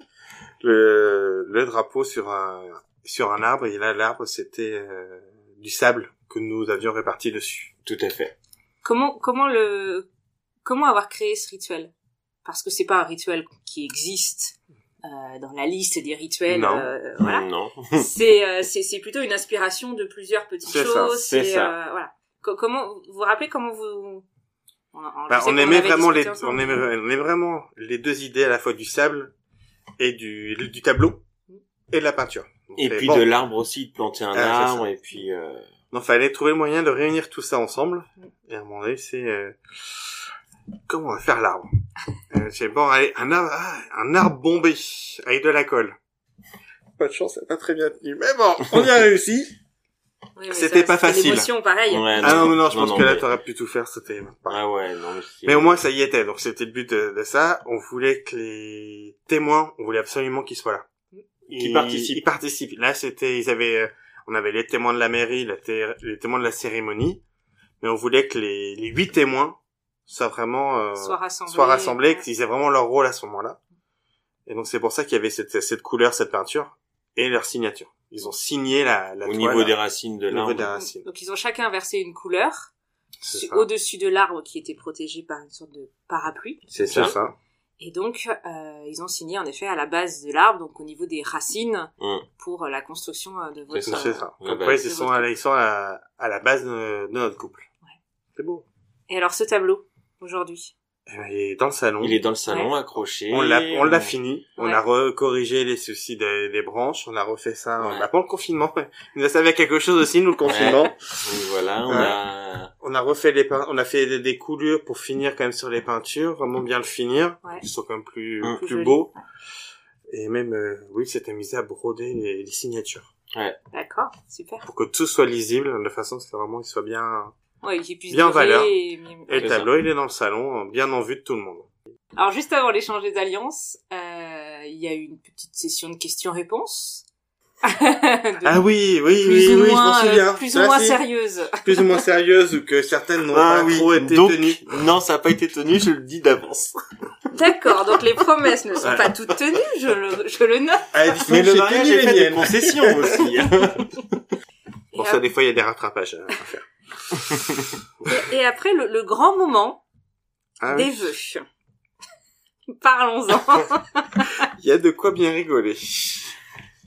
S2: Le, le drapeau sur un, sur un arbre, et là, l'arbre, c'était euh, du sable que nous avions réparti dessus.
S3: Tout à fait.
S1: Comment comment le comment avoir créé ce rituel? Parce que c'est pas un rituel qui existe euh, dans la liste des rituels.
S2: Non.
S1: euh, voilà.
S3: Non.
S1: c'est euh, c'est c'est plutôt une inspiration de plusieurs petites
S2: C'est ça,
S1: choses.
S3: c'est ça.
S1: euh, voilà. Co- comment vous vous rappelez comment vous on, on-
S2: Bah, on aimait vraiment les, on aimait, on aimait vraiment les deux idées à la fois du sable et du, du tableau et de la peinture. Donc,
S3: Et puis
S2: bon.
S3: de l'arbre aussi, de planter un
S2: Ah,
S3: arbre, et puis... Euh...
S2: Donc, fallait trouver le moyen de réunir tout ça ensemble. Et à un moment donné, c'est, euh, comment on va faire l'arbre? euh, c'est bon, allez, un arbre, ah, un arbre bombé avec de la colle. Pas de chance, ça pas très bien tenu. Mais bon, on y a réussi.
S1: Oui, mais
S2: c'était
S1: ça,
S2: pas
S1: c'était
S2: facile.
S1: l'émotion, pareil.
S3: Ouais,
S2: Ah non, mais non, je pense que là,
S3: mais-
S2: t'aurais pu tout faire, c'était.
S3: Ah ouais, non, mais c'est-
S2: Mais au moins, ça y était. Donc, c'était le but de, de ça. On voulait que les témoins, on voulait absolument qu'ils soient là.
S3: Qu'ils
S2: Ils-
S3: participent.
S2: Ils participent. Là, c'était, ils avaient, euh, on avait les témoins de la mairie, la té- les témoins de la cérémonie. Mais on voulait que les, les huit témoins soient vraiment, euh,
S1: Soit rassemblés.
S2: soient rassemblés,
S1: ouais.
S2: qu'ils aient vraiment leur rôle à ce moment-là. Et donc, c'est pour ça qu'il y avait cette, cette couleur, cette peinture et leur signature. Ils ont signé la, la
S3: Au
S2: toile,
S3: niveau des racines de
S2: au niveau
S3: l'arbre.
S2: des racines.
S1: Donc ils ont chacun versé une couleur
S2: C'est
S1: sur-
S2: ça.
S1: au-dessus de l'arbre qui était protégé par une sorte de parapluie.
S3: C'est ça.
S2: ça.
S1: Et donc, euh, ils ont signé en effet à la base de l'arbre, donc au niveau des racines,
S3: Hum.
S1: pour euh, la construction euh, de votre.
S3: C'est ça.
S2: C'est ça.
S3: Ouais,
S2: Donc,
S3: bah,
S2: ouais,
S1: c'est
S2: ils sont,
S1: votre-
S2: à, la- ils sont à la, à la base de, de notre couple.
S1: Ouais.
S2: C'est beau.
S1: Et alors ce tableau? Aujourd'hui.
S2: Eh ben, Il est dans le salon.
S3: Il est dans le salon, accroché.
S2: On l'a, on l'a fini. On
S1: Ouais.
S2: a recorrigé les soucis des, des branches. On a refait ça.
S3: Ouais.
S2: Bah, pas le confinement. Il nous a servi à quelque chose aussi, nous, le confinement.
S3: Donc voilà, on
S2: Ouais.
S3: a...
S2: On a refait les peint- on a fait des, des coulures pour finir quand même sur les peintures, vraiment bien le finir.
S1: Ouais.
S2: Ils sont quand même plus,
S3: Hum.
S2: plus
S1: Plus
S2: beaux. Et même, euh, oui, c'était amusé à broder les, les signatures.
S1: D'accord, super.
S2: Pour que tout soit lisible, de façon à ce que vraiment il soit bien,
S1: Ouais, qu'il puisse
S2: Bien en valeur.
S1: et-
S2: le
S3: ça.
S2: tableau, il est dans le salon, bien en vue de tout le monde.
S1: Alors juste avant l'échange des alliances, euh, il y a eu une petite session de questions-réponses. De-
S2: Ah oui, oui, oui,
S1: ou
S2: oui,
S1: moins,
S2: je m'en souviens.
S1: euh, plus ou moins
S2: si.
S1: sérieuse.
S2: Plus ou moins sérieuse ou que certaines n'ont
S3: Ah
S2: pas
S3: oui,
S2: trop été
S3: donc,
S2: tenues.
S3: non, ça n'a pas été tenu, je le dis d'avance.
S1: D'accord, donc les promesses ne sont pas toutes tenues, je le, je le note.
S2: Ah,
S3: Mais le
S2: j'ai
S3: mariage
S2: tenu
S3: est fait des concessions aussi.
S2: Bon,
S1: Et
S2: ça, des fois, il y a des rattrapages à faire.
S1: Et, et après, le, le grand moment
S2: Ah
S1: des
S2: oui.
S1: vœux. Parlons-en.
S2: Il y a de quoi bien rigoler.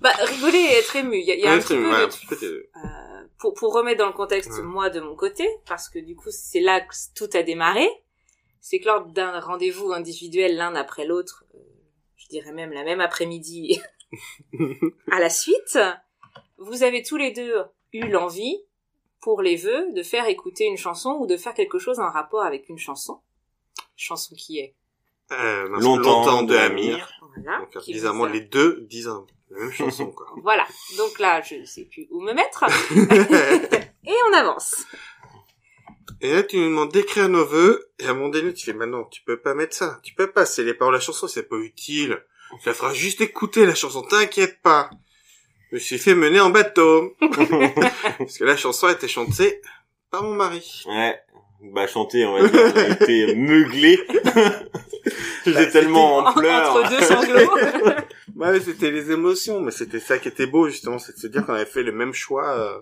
S1: bah, rigoler et être ému. Il y a, il y a un petit
S2: c'est-
S1: peu
S2: ouais,
S1: de
S2: un petit peu de-
S1: Euh, pour, pour remettre dans le contexte,
S2: Ouais.
S1: moi, de mon côté, parce que du coup, c'est là que tout a démarré, c'est que lors d'un rendez-vous individuel l'un après l'autre, euh, je dirais même la même après-midi, à la suite, vous avez tous les deux eu l'envie, pour les vœux, de faire écouter une chanson ou de faire quelque chose en rapport avec une chanson. Chanson qui est,
S2: Euh, mince,
S3: Longtemps
S2: de
S3: de
S2: Amir.
S1: voilà.
S2: Donc, bizarrement, les deux disent la même chanson, quoi.
S1: Voilà. Donc là, je sais plus où me mettre. Et on avance.
S2: Et là, tu nous demandes d'écrire nos vœux, et à un moment donné, tu fais, non, tu peux pas mettre ça. Tu peux pas, c'est les paroles de la chanson, c'est pas utile. Ça fera juste écouter la chanson, t'inquiète pas. Je me suis fait mener en bateau. Parce que la chanson a été chantée par mon mari.
S3: Ouais. Bah, chanter, on va dire, a été meuglé. J'étais
S2: Bah,
S3: tellement en
S1: En-
S3: pleurs.
S1: entre deux sanglots.
S2: Ouais, c'était les émotions, mais c'était ça qui était beau, justement, c'est de se dire qu'on avait fait le même choix.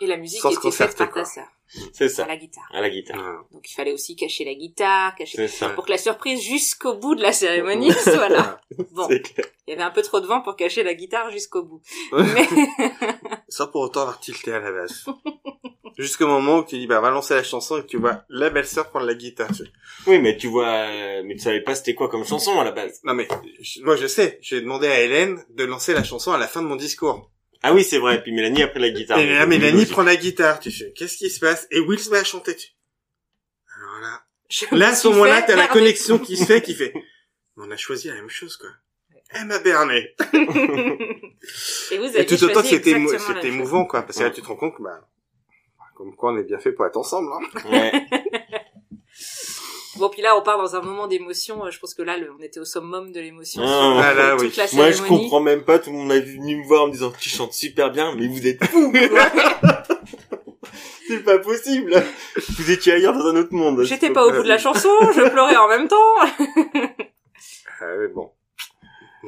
S1: Et la musique
S2: Sans
S1: était faite par
S2: quoi.
S1: ta sœur,
S3: C'est
S1: à
S3: ça.
S1: la guitare.
S3: À la guitare.
S2: voilà.
S1: Donc il fallait aussi cacher la guitare, cacher
S3: C'est ça.
S1: pour que la surprise jusqu'au bout de la cérémonie soit là. Bon,
S3: C'est clair.
S1: il y avait un peu trop de vent pour cacher la guitare jusqu'au bout.
S2: Ouais.
S1: Mais
S2: Sans pour autant avoir tilté à la base. Jusqu'au moment où tu dis, bah, va lancer la chanson et que tu vois la belle-sœur prendre la guitare.
S3: Oui, mais tu vois, mais tu savais pas c'était quoi comme chanson à la base.
S2: Non, mais, je- moi, je sais. J'ai demandé à Hélène de lancer la chanson à la fin de mon discours.
S3: Ah oui, c'est vrai. Puis Mélanie a pris la guitare.
S2: Et là,
S3: Donc,
S2: Mélanie
S3: logique.
S2: prend la guitare. Tu fais, qu'est-ce qui se passe? Et Will se met à chanter. Tu... Alors là,
S1: je
S2: là, à ce moment-là, t'as la connexion qui se fait, qui fait, on a choisi la même chose, quoi. Elle m'a berné.
S1: Et vous avez
S2: Et tout autant que c'était c'était émouvant, quoi. Parce que là, tu te rends compte que, bah, comme quoi on est bien fait pour être ensemble, hein.
S3: Ouais.
S1: Bon, puis là, on part dans un moment d'émotion. euh, Je pense que là, le- on était au summum de l'émotion.
S3: Ah,
S2: ah,
S1: euh,
S2: là,
S1: toute
S2: oui.
S1: la
S3: Moi, je comprends même pas. Tout le monde est venu me voir en me disant, tu chantes super bien, mais vous êtes fous. c'est pas possible. Vous étiez ailleurs dans un autre monde.
S1: J'étais pas au bout de la chanson, je pleurais en même temps.
S2: Ah, oui, bon.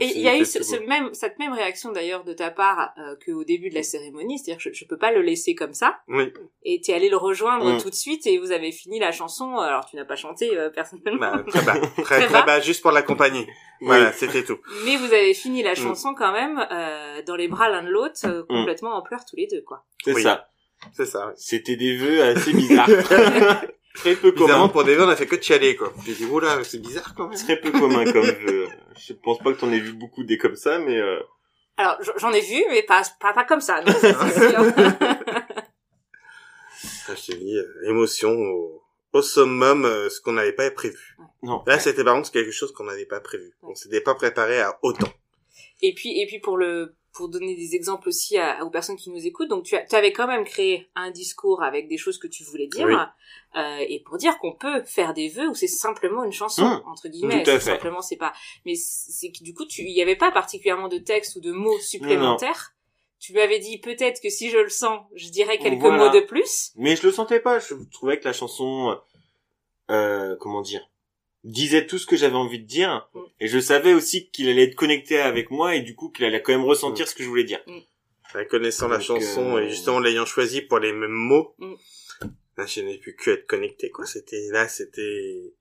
S1: Et il y a eu ce, ce même, cette même réaction d'ailleurs de ta part euh, qu'au début de la cérémonie, c'est-à-dire que je, je peux pas le laisser comme ça.
S2: Oui.
S1: Et t'es allé le rejoindre
S3: Mm.
S1: tout de suite et vous avez fini la chanson. Alors tu n'as pas chanté euh, personnellement.
S2: Bah, très bas. Très,
S1: Très
S2: très
S1: bas.
S2: bas, juste pour l'accompagner. Voilà, c'était tout.
S1: Mais vous avez fini
S2: Mm.
S1: la chanson quand même euh, dans les bras l'un de l'autre, euh, complètement en pleurs tous les deux, quoi.
S3: C'est
S2: Oui.
S3: ça.
S2: C'est ça.
S3: C'était des vœux assez bizarres. Très peu commun.
S2: pour des vœux, on a fait que de chialer, quoi. J'ai dit, oula, c'est bizarre quand même.
S3: Très peu commun comme vœu. Je pense pas que t'en aies vu beaucoup des comme ça, mais euh,
S1: Alors j'en ai vu, mais pas pas, pas comme ça, non, ça, c'est sûr.
S2: Je t'ai dit, euh, émotion au, au summum, euh, ce qu'on n'avait pas prévu.
S3: non.
S2: Là, c'était par contre quelque chose qu'on n'avait pas prévu. On s'était pas préparé à autant.
S1: Et puis, et puis pour le, pour donner des exemples aussi à, aux personnes qui nous écoutent, donc tu, as, tu avais quand même créé un discours avec des choses que tu voulais dire,
S2: Oui.
S1: euh, et pour dire qu'on peut faire des vœux où c'est simplement une chanson
S3: Mmh.
S1: entre guillemets,
S3: Tout à fait.
S1: simplement c'est pas, mais c'est que du coup tu, il y avait pas particulièrement de texte ou de mots supplémentaires. Tu lui avais dit peut-être que si je le sens, je dirais quelques
S3: Voilà.
S1: mots de plus.
S3: Mais je le sentais pas. Je trouvais que la chanson, euh, comment dire, disait tout ce que j'avais envie de dire.
S1: Mm.
S3: Et je savais aussi qu'il allait être connecté avec moi et du coup qu'il allait quand même ressentir ce que je voulais dire.
S2: La connaissant la chanson
S3: euh,
S2: et justement l'ayant choisi pour les mêmes mots,
S1: Mm.
S2: là, je n'ai plus que être connecté, quoi. C'était, là, c'était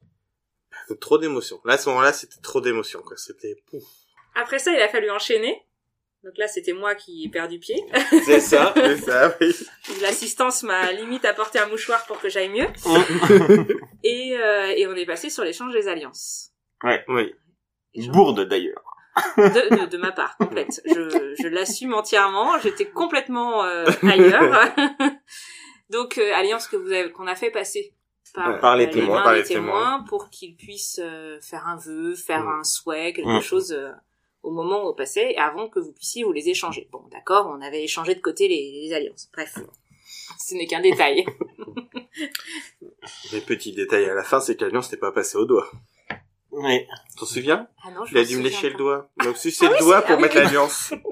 S2: trop d'émotions. Là, à ce moment-là, c'était trop d'émotions, quoi. C'était, pouf.
S1: Après ça, il a fallu enchaîner. Donc là, c'était moi qui ai perdu pied.
S3: C'est ça.
S2: C'est ça, oui.
S1: L'assistance m'a limite apporté un mouchoir pour que j'aille mieux. Et, euh, et on est passé sur l'échange des alliances.
S2: Oui.
S3: Bourde d'ailleurs.
S1: De, de, de ma part, complète. Je, je l'assume entièrement. J'étais complètement euh, ailleurs. Donc, euh, alliance que vous avez, qu'on a fait passer par,
S3: Par les
S1: euh,
S3: témoins,
S2: par les témoins.
S1: pour qu'ils puissent euh, faire un vœu, faire
S2: Mm.
S1: un souhait, quelque
S3: Mm.
S1: chose euh, au moment où on passait, avant que vous puissiez vous les échanger. Bon, d'accord, on avait échangé de côté les, les alliances. Bref, ce n'est qu'un détail.
S2: Les petits détails à la fin, c'est qu'Alliance n'était pas passé au doigt.
S3: Oui.
S2: T'en souviens?
S1: Ah non, je
S2: Il a dû me lécher
S1: pas.
S2: le doigt. Donc, si c'est
S1: Ah
S2: le
S1: oui,
S2: doigt pour
S1: ah
S2: mettre
S1: oui.
S2: l'Alliance.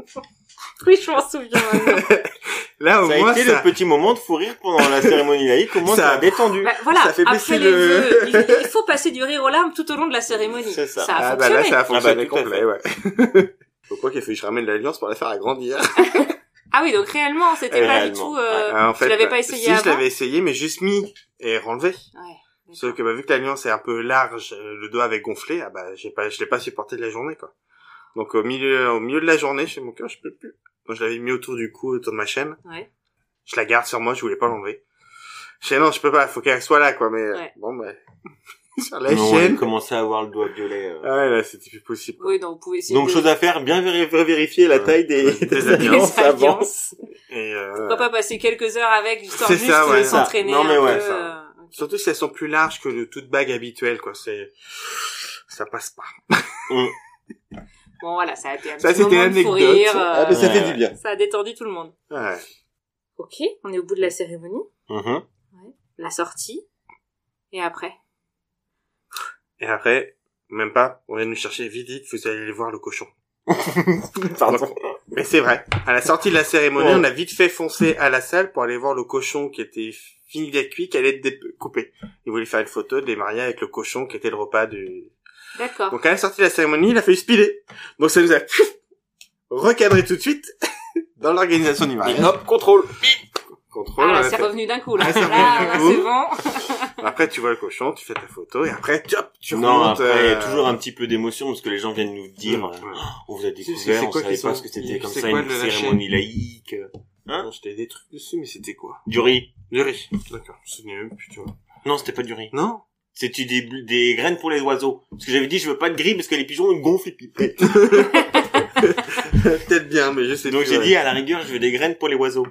S1: Oui, je m'en souviens maintenant.
S2: Là, au
S3: Ça a
S2: moins,
S3: été
S2: ça,
S3: le petit moment de fou rire pendant la cérémonie laïque. Au moins,
S2: Ça-
S3: ça a détendu.
S1: Bah, voilà,
S2: Ça fait
S1: après
S2: baisser
S1: les
S2: le-
S1: vœux, il, il faut passer du rire aux larmes tout au long de la cérémonie.
S3: C'est ça.
S1: a
S2: ah, bah
S1: fonctionné.
S2: là, ça a fonctionné
S3: Ah bah,
S2: complet, ouais. Pourquoi qu'il a fallu que je ramène l'Alliance pour la faire agrandir?
S1: Ah oui, donc réellement, c'était pas du tout... Euh,
S2: Ah, en
S1: tu
S2: fait,
S1: l'avais
S2: bah,
S1: pas essayé
S2: si,
S1: avant
S2: je l'avais essayé, mais juste mis et renlevé.
S1: Ouais,
S2: Sauf que, bah, vu que l'Alliance est un peu large, euh, le doigt avait gonflé, ah bah, j'ai pas, je l'ai pas supporté de la journée, quoi. Donc, au milieu, au milieu de la journée, chez mon cœur, je peux plus. Moi, je l'avais mis autour du cou, autour de ma chaîne.
S1: ouais.
S2: Je la garde sur moi, je voulais pas l'enlever. Je sais, non, je peux pas, faut qu'elle soit là, quoi, mais,
S1: Ouais.
S2: bon, bah, sur la
S3: Non,
S2: chaîne.
S3: il commençait à avoir le doigt violet. euh.
S2: Ah ouais, là, c'était plus possible. quoi.
S1: Oui, donc vous pouvez essayer
S3: Donc,
S1: de...
S3: chose à faire, bien véri- vérifier la
S2: Ouais.
S3: taille des,
S2: Des
S3: des
S2: alliances.
S3: alliances avant.
S1: alliances.
S2: Et, euh,
S1: Pourquoi pas passer quelques heures avec, histoire juste
S2: ça, ouais.
S1: de s'entraîner
S3: Non, mais ouais,
S1: peu.
S2: ça.
S1: euh,
S2: surtout si elles sont plus larges que le toute bague habituelle, quoi, c'est, ça passe pas.
S1: Bon, voilà, ça a été un
S2: Ça,
S1: petit moment de fou
S2: l'anecdote.
S1: rire.
S2: Ah,
S1: euh,
S2: mais ça
S3: Ouais,
S2: fait
S3: ouais.
S2: du bien.
S1: Ça a détendu tout le monde.
S2: Ouais.
S1: Ok, on est au bout de la cérémonie.
S3: Mhm.
S1: La sortie. Et après?
S2: Et après, même pas, on vient nous chercher vite, vite, vous allez aller voir le cochon.
S3: Pardon.
S2: Mais c'est vrai. À la sortie de la cérémonie,
S3: Ouais.
S2: on a vite fait foncer à la salle pour aller voir le cochon qui était fini bien cuit, qui allait être dé- coupé. Il voulait faire une photo des mariés avec le cochon qui était le repas du...
S1: D'accord.
S2: Donc à la sortie de la cérémonie, il a fallu speeder. Donc ça nous a recadré tout de suite dans l'organisation du mariage.
S3: Et hop, contrôle.
S2: Contrôle.
S1: Ah, c'est revenu d'un coup, là.
S2: Ah, c'est
S1: là, là, bon.
S2: Après, tu vois le cochon, tu fais ta photo, et après, hop, tu
S3: Non,
S2: remontes.
S3: après, il y a
S2: euh,
S3: toujours un petit peu d'émotion parce que les gens viennent nous dire,
S2: Ouais.
S3: euh, on vous a
S2: C'est- c'est
S3: découvert, on
S2: quoi
S3: savait pas
S2: sont-
S3: ce que c'était
S2: c'est
S3: comme
S2: quoi
S3: ça,
S2: le
S3: une cérémonie laïque. Hein?
S2: Non, j'étais des trucs dessus, mais c'était quoi?
S3: Du riz.
S2: Du riz. D'accord, je me souviens même plus, tu vois.
S3: Non, c'était pas du riz.
S2: Non?
S3: C'était des, des graines pour les oiseaux? Parce que j'avais dit, je veux pas de gris parce que les pigeons, ils gonflent et puis...
S2: Peut-être bien, mais je sais
S3: Donc
S2: plus.
S3: j'ai
S2: ouais.
S3: dit, à la rigueur, je veux des graines pour les oiseaux.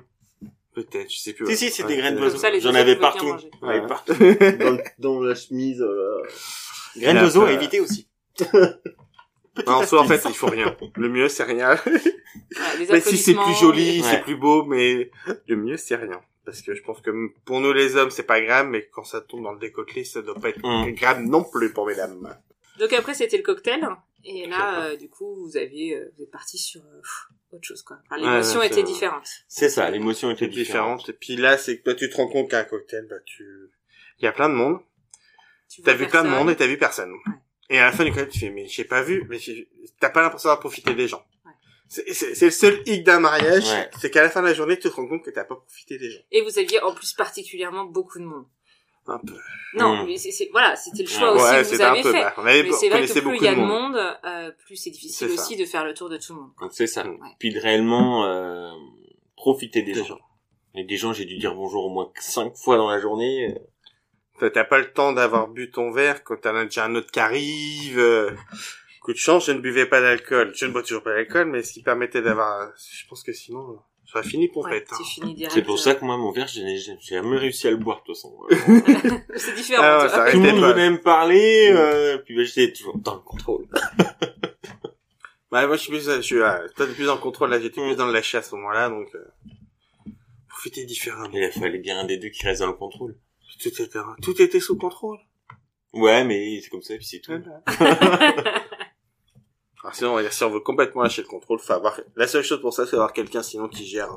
S2: Peut-être, je sais plus.
S3: Si,
S2: ouais.
S3: si, c'est
S2: Ouais,
S3: des graines
S2: euh,
S3: d'oiseaux.
S1: ça, les
S3: J'en
S1: oiseaux
S3: avais
S1: bien
S3: partout.
S1: manger.
S3: J'en avais
S2: Ouais.
S3: partout. dans, dans la chemise. euh, Graines d'oiseaux à éviter aussi.
S2: Ouais, en soi, en fait, il faut rien. Le mieux, c'est rien.
S1: Les
S2: Mais si c'est plus joli,
S3: Ouais.
S2: c'est plus beau, mais le mieux, c'est rien. Parce que je pense que pour nous, les hommes, c'est pas grave, mais quand ça tombe dans le décolleté, ça doit pas être
S3: Mm.
S2: grave non plus pour mesdames.
S1: Donc après, c'était le cocktail. Et là, euh, du coup, vous aviez, euh, vous êtes parti sur euh, autre chose, quoi. Enfin, l'émotion
S2: Ouais,
S1: était différente.
S3: C'est ça, l'émotion était différente.
S2: différente. Et puis là, c'est que toi, tu te rends compte qu'un cocktail, bah, tu... Il y a plein de monde.
S1: Tu
S2: T'as vu plein de monde et t'as vu personne. Et à la fin du cocktail, tu fais, mais j'ai pas vu, mais t'as pas l'impression d'avoir profité des gens. C'est- C'est c'est le seul hic d'un mariage,
S3: Ouais.
S2: c'est qu'à la fin de la journée, tu te rends compte que t'as pas profité des gens.
S1: Et vous aviez en plus particulièrement beaucoup de monde.
S2: Un peu.
S1: Non,
S3: Hmm.
S1: mais c'est, c'est- voilà, c'était le choix
S3: Ouais,
S1: aussi
S2: ouais,
S1: que vous
S2: c'était un
S1: avez
S2: peu.
S1: fait.
S2: bah, on avait,
S1: Mais
S2: on
S1: c'est vrai que plus il y a
S2: de
S1: de
S2: monde.
S1: monde, euh, plus c'est difficile aussi de faire le tour de tout le monde.
S3: c'est ça.
S2: Ouais.
S3: Puis de réellement euh, profiter des, gens.
S2: gens.
S3: Et des gens, j'ai dû dire bonjour au moins cinq fois dans la journée. euh.
S2: T'as- T'as pas le temps d'avoir bu ton verre quand t'en as déjà un autre qui arrive. Coup de chance, je ne buvais pas d'alcool. Je ne bois toujours pas d'alcool, mais ce qui permettait d'avoir... Je pense que sinon, j'aurais fini pour
S1: Ouais,
S2: fête. hein.
S1: c'est fini direct.
S3: C'est pour
S1: euh,
S3: ça que moi, mon verre, j'ai jamais réussi à le boire de toute façon.
S1: c'est différent.
S2: Ah ouais,
S3: Tout le monde
S2: pas.
S3: venait me parler, euh, puis bah, j'étais toujours dans le contrôle.
S2: Ouais, moi, je suis plus, je suis, euh, peut-être plus dans le contrôle, là, j'étais
S3: Mm.
S2: plus dans le lâcher à ce moment-là, donc, euh, profiter différemment.
S3: Il fallait bien un des deux qui reste dans le contrôle.
S2: Tout était, tout était sous contrôle.
S3: Ouais, mais c'est comme ça, puis c'est tout.
S2: Sinon, si on veut complètement lâcher le contrôle, faut avoir, la seule chose pour ça, c'est avoir quelqu'un sinon qui gère.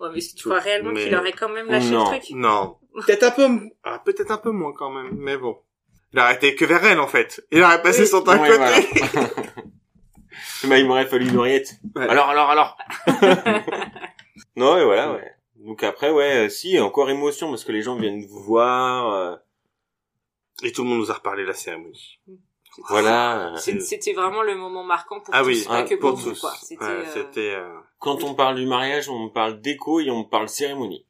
S1: Ouais, mais que tu crois réellement
S2: Mais-
S1: qu'il aurait quand même lâché
S3: Non.
S1: le truc
S2: Non. Peut-être un peu, ah, peut-être un peu moins quand même, mais bon. Il aurait été que vers elle, en fait. Il aurait passé
S1: Oui.
S2: son temps à côté.
S3: voilà. bah, il m'aurait fallu une oreillette.
S2: Ouais.
S3: Alors, alors, alors. non, et voilà, ouais. Donc après, ouais, euh, si, encore émotion, parce que les gens viennent vous voir, euh,
S2: Et tout le monde nous a reparlé de la cérémonie.
S3: Voilà. euh,
S1: C'était vraiment le moment marquant pour
S2: Ah
S1: tous,
S2: oui,
S1: pas
S3: ouais,
S1: que pour,
S2: pour tous.
S1: quoi. C'était,
S2: Ouais,
S1: euh,
S2: euh,
S3: Quand on parle du mariage, on parle déco et on parle cérémonie.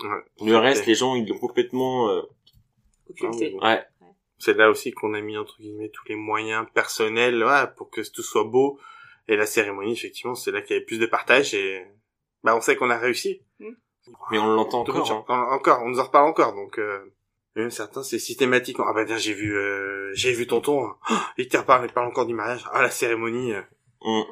S2: ouais.
S3: Le reste, les gens, ils l'ont complètement, euh,
S1: occulté.
S3: ouais.
S2: C'est là aussi qu'on a mis entre guillemets tous les moyens personnels ouais, pour que tout soit beau. Et la cérémonie, effectivement, c'est là qu'il y avait plus de partage et bah on sait qu'on a réussi.
S1: Mm.
S3: Mais on l'entend encore, hein.
S2: en- encore, on nous en reparle encore. Donc euh, même certains, c'est systématique. Ah bah tiens, j'ai vu, euh, j'ai vu tonton. hein. Oh, il te reparle, il parle encore du mariage. Ah la cérémonie. euh.
S3: Mm.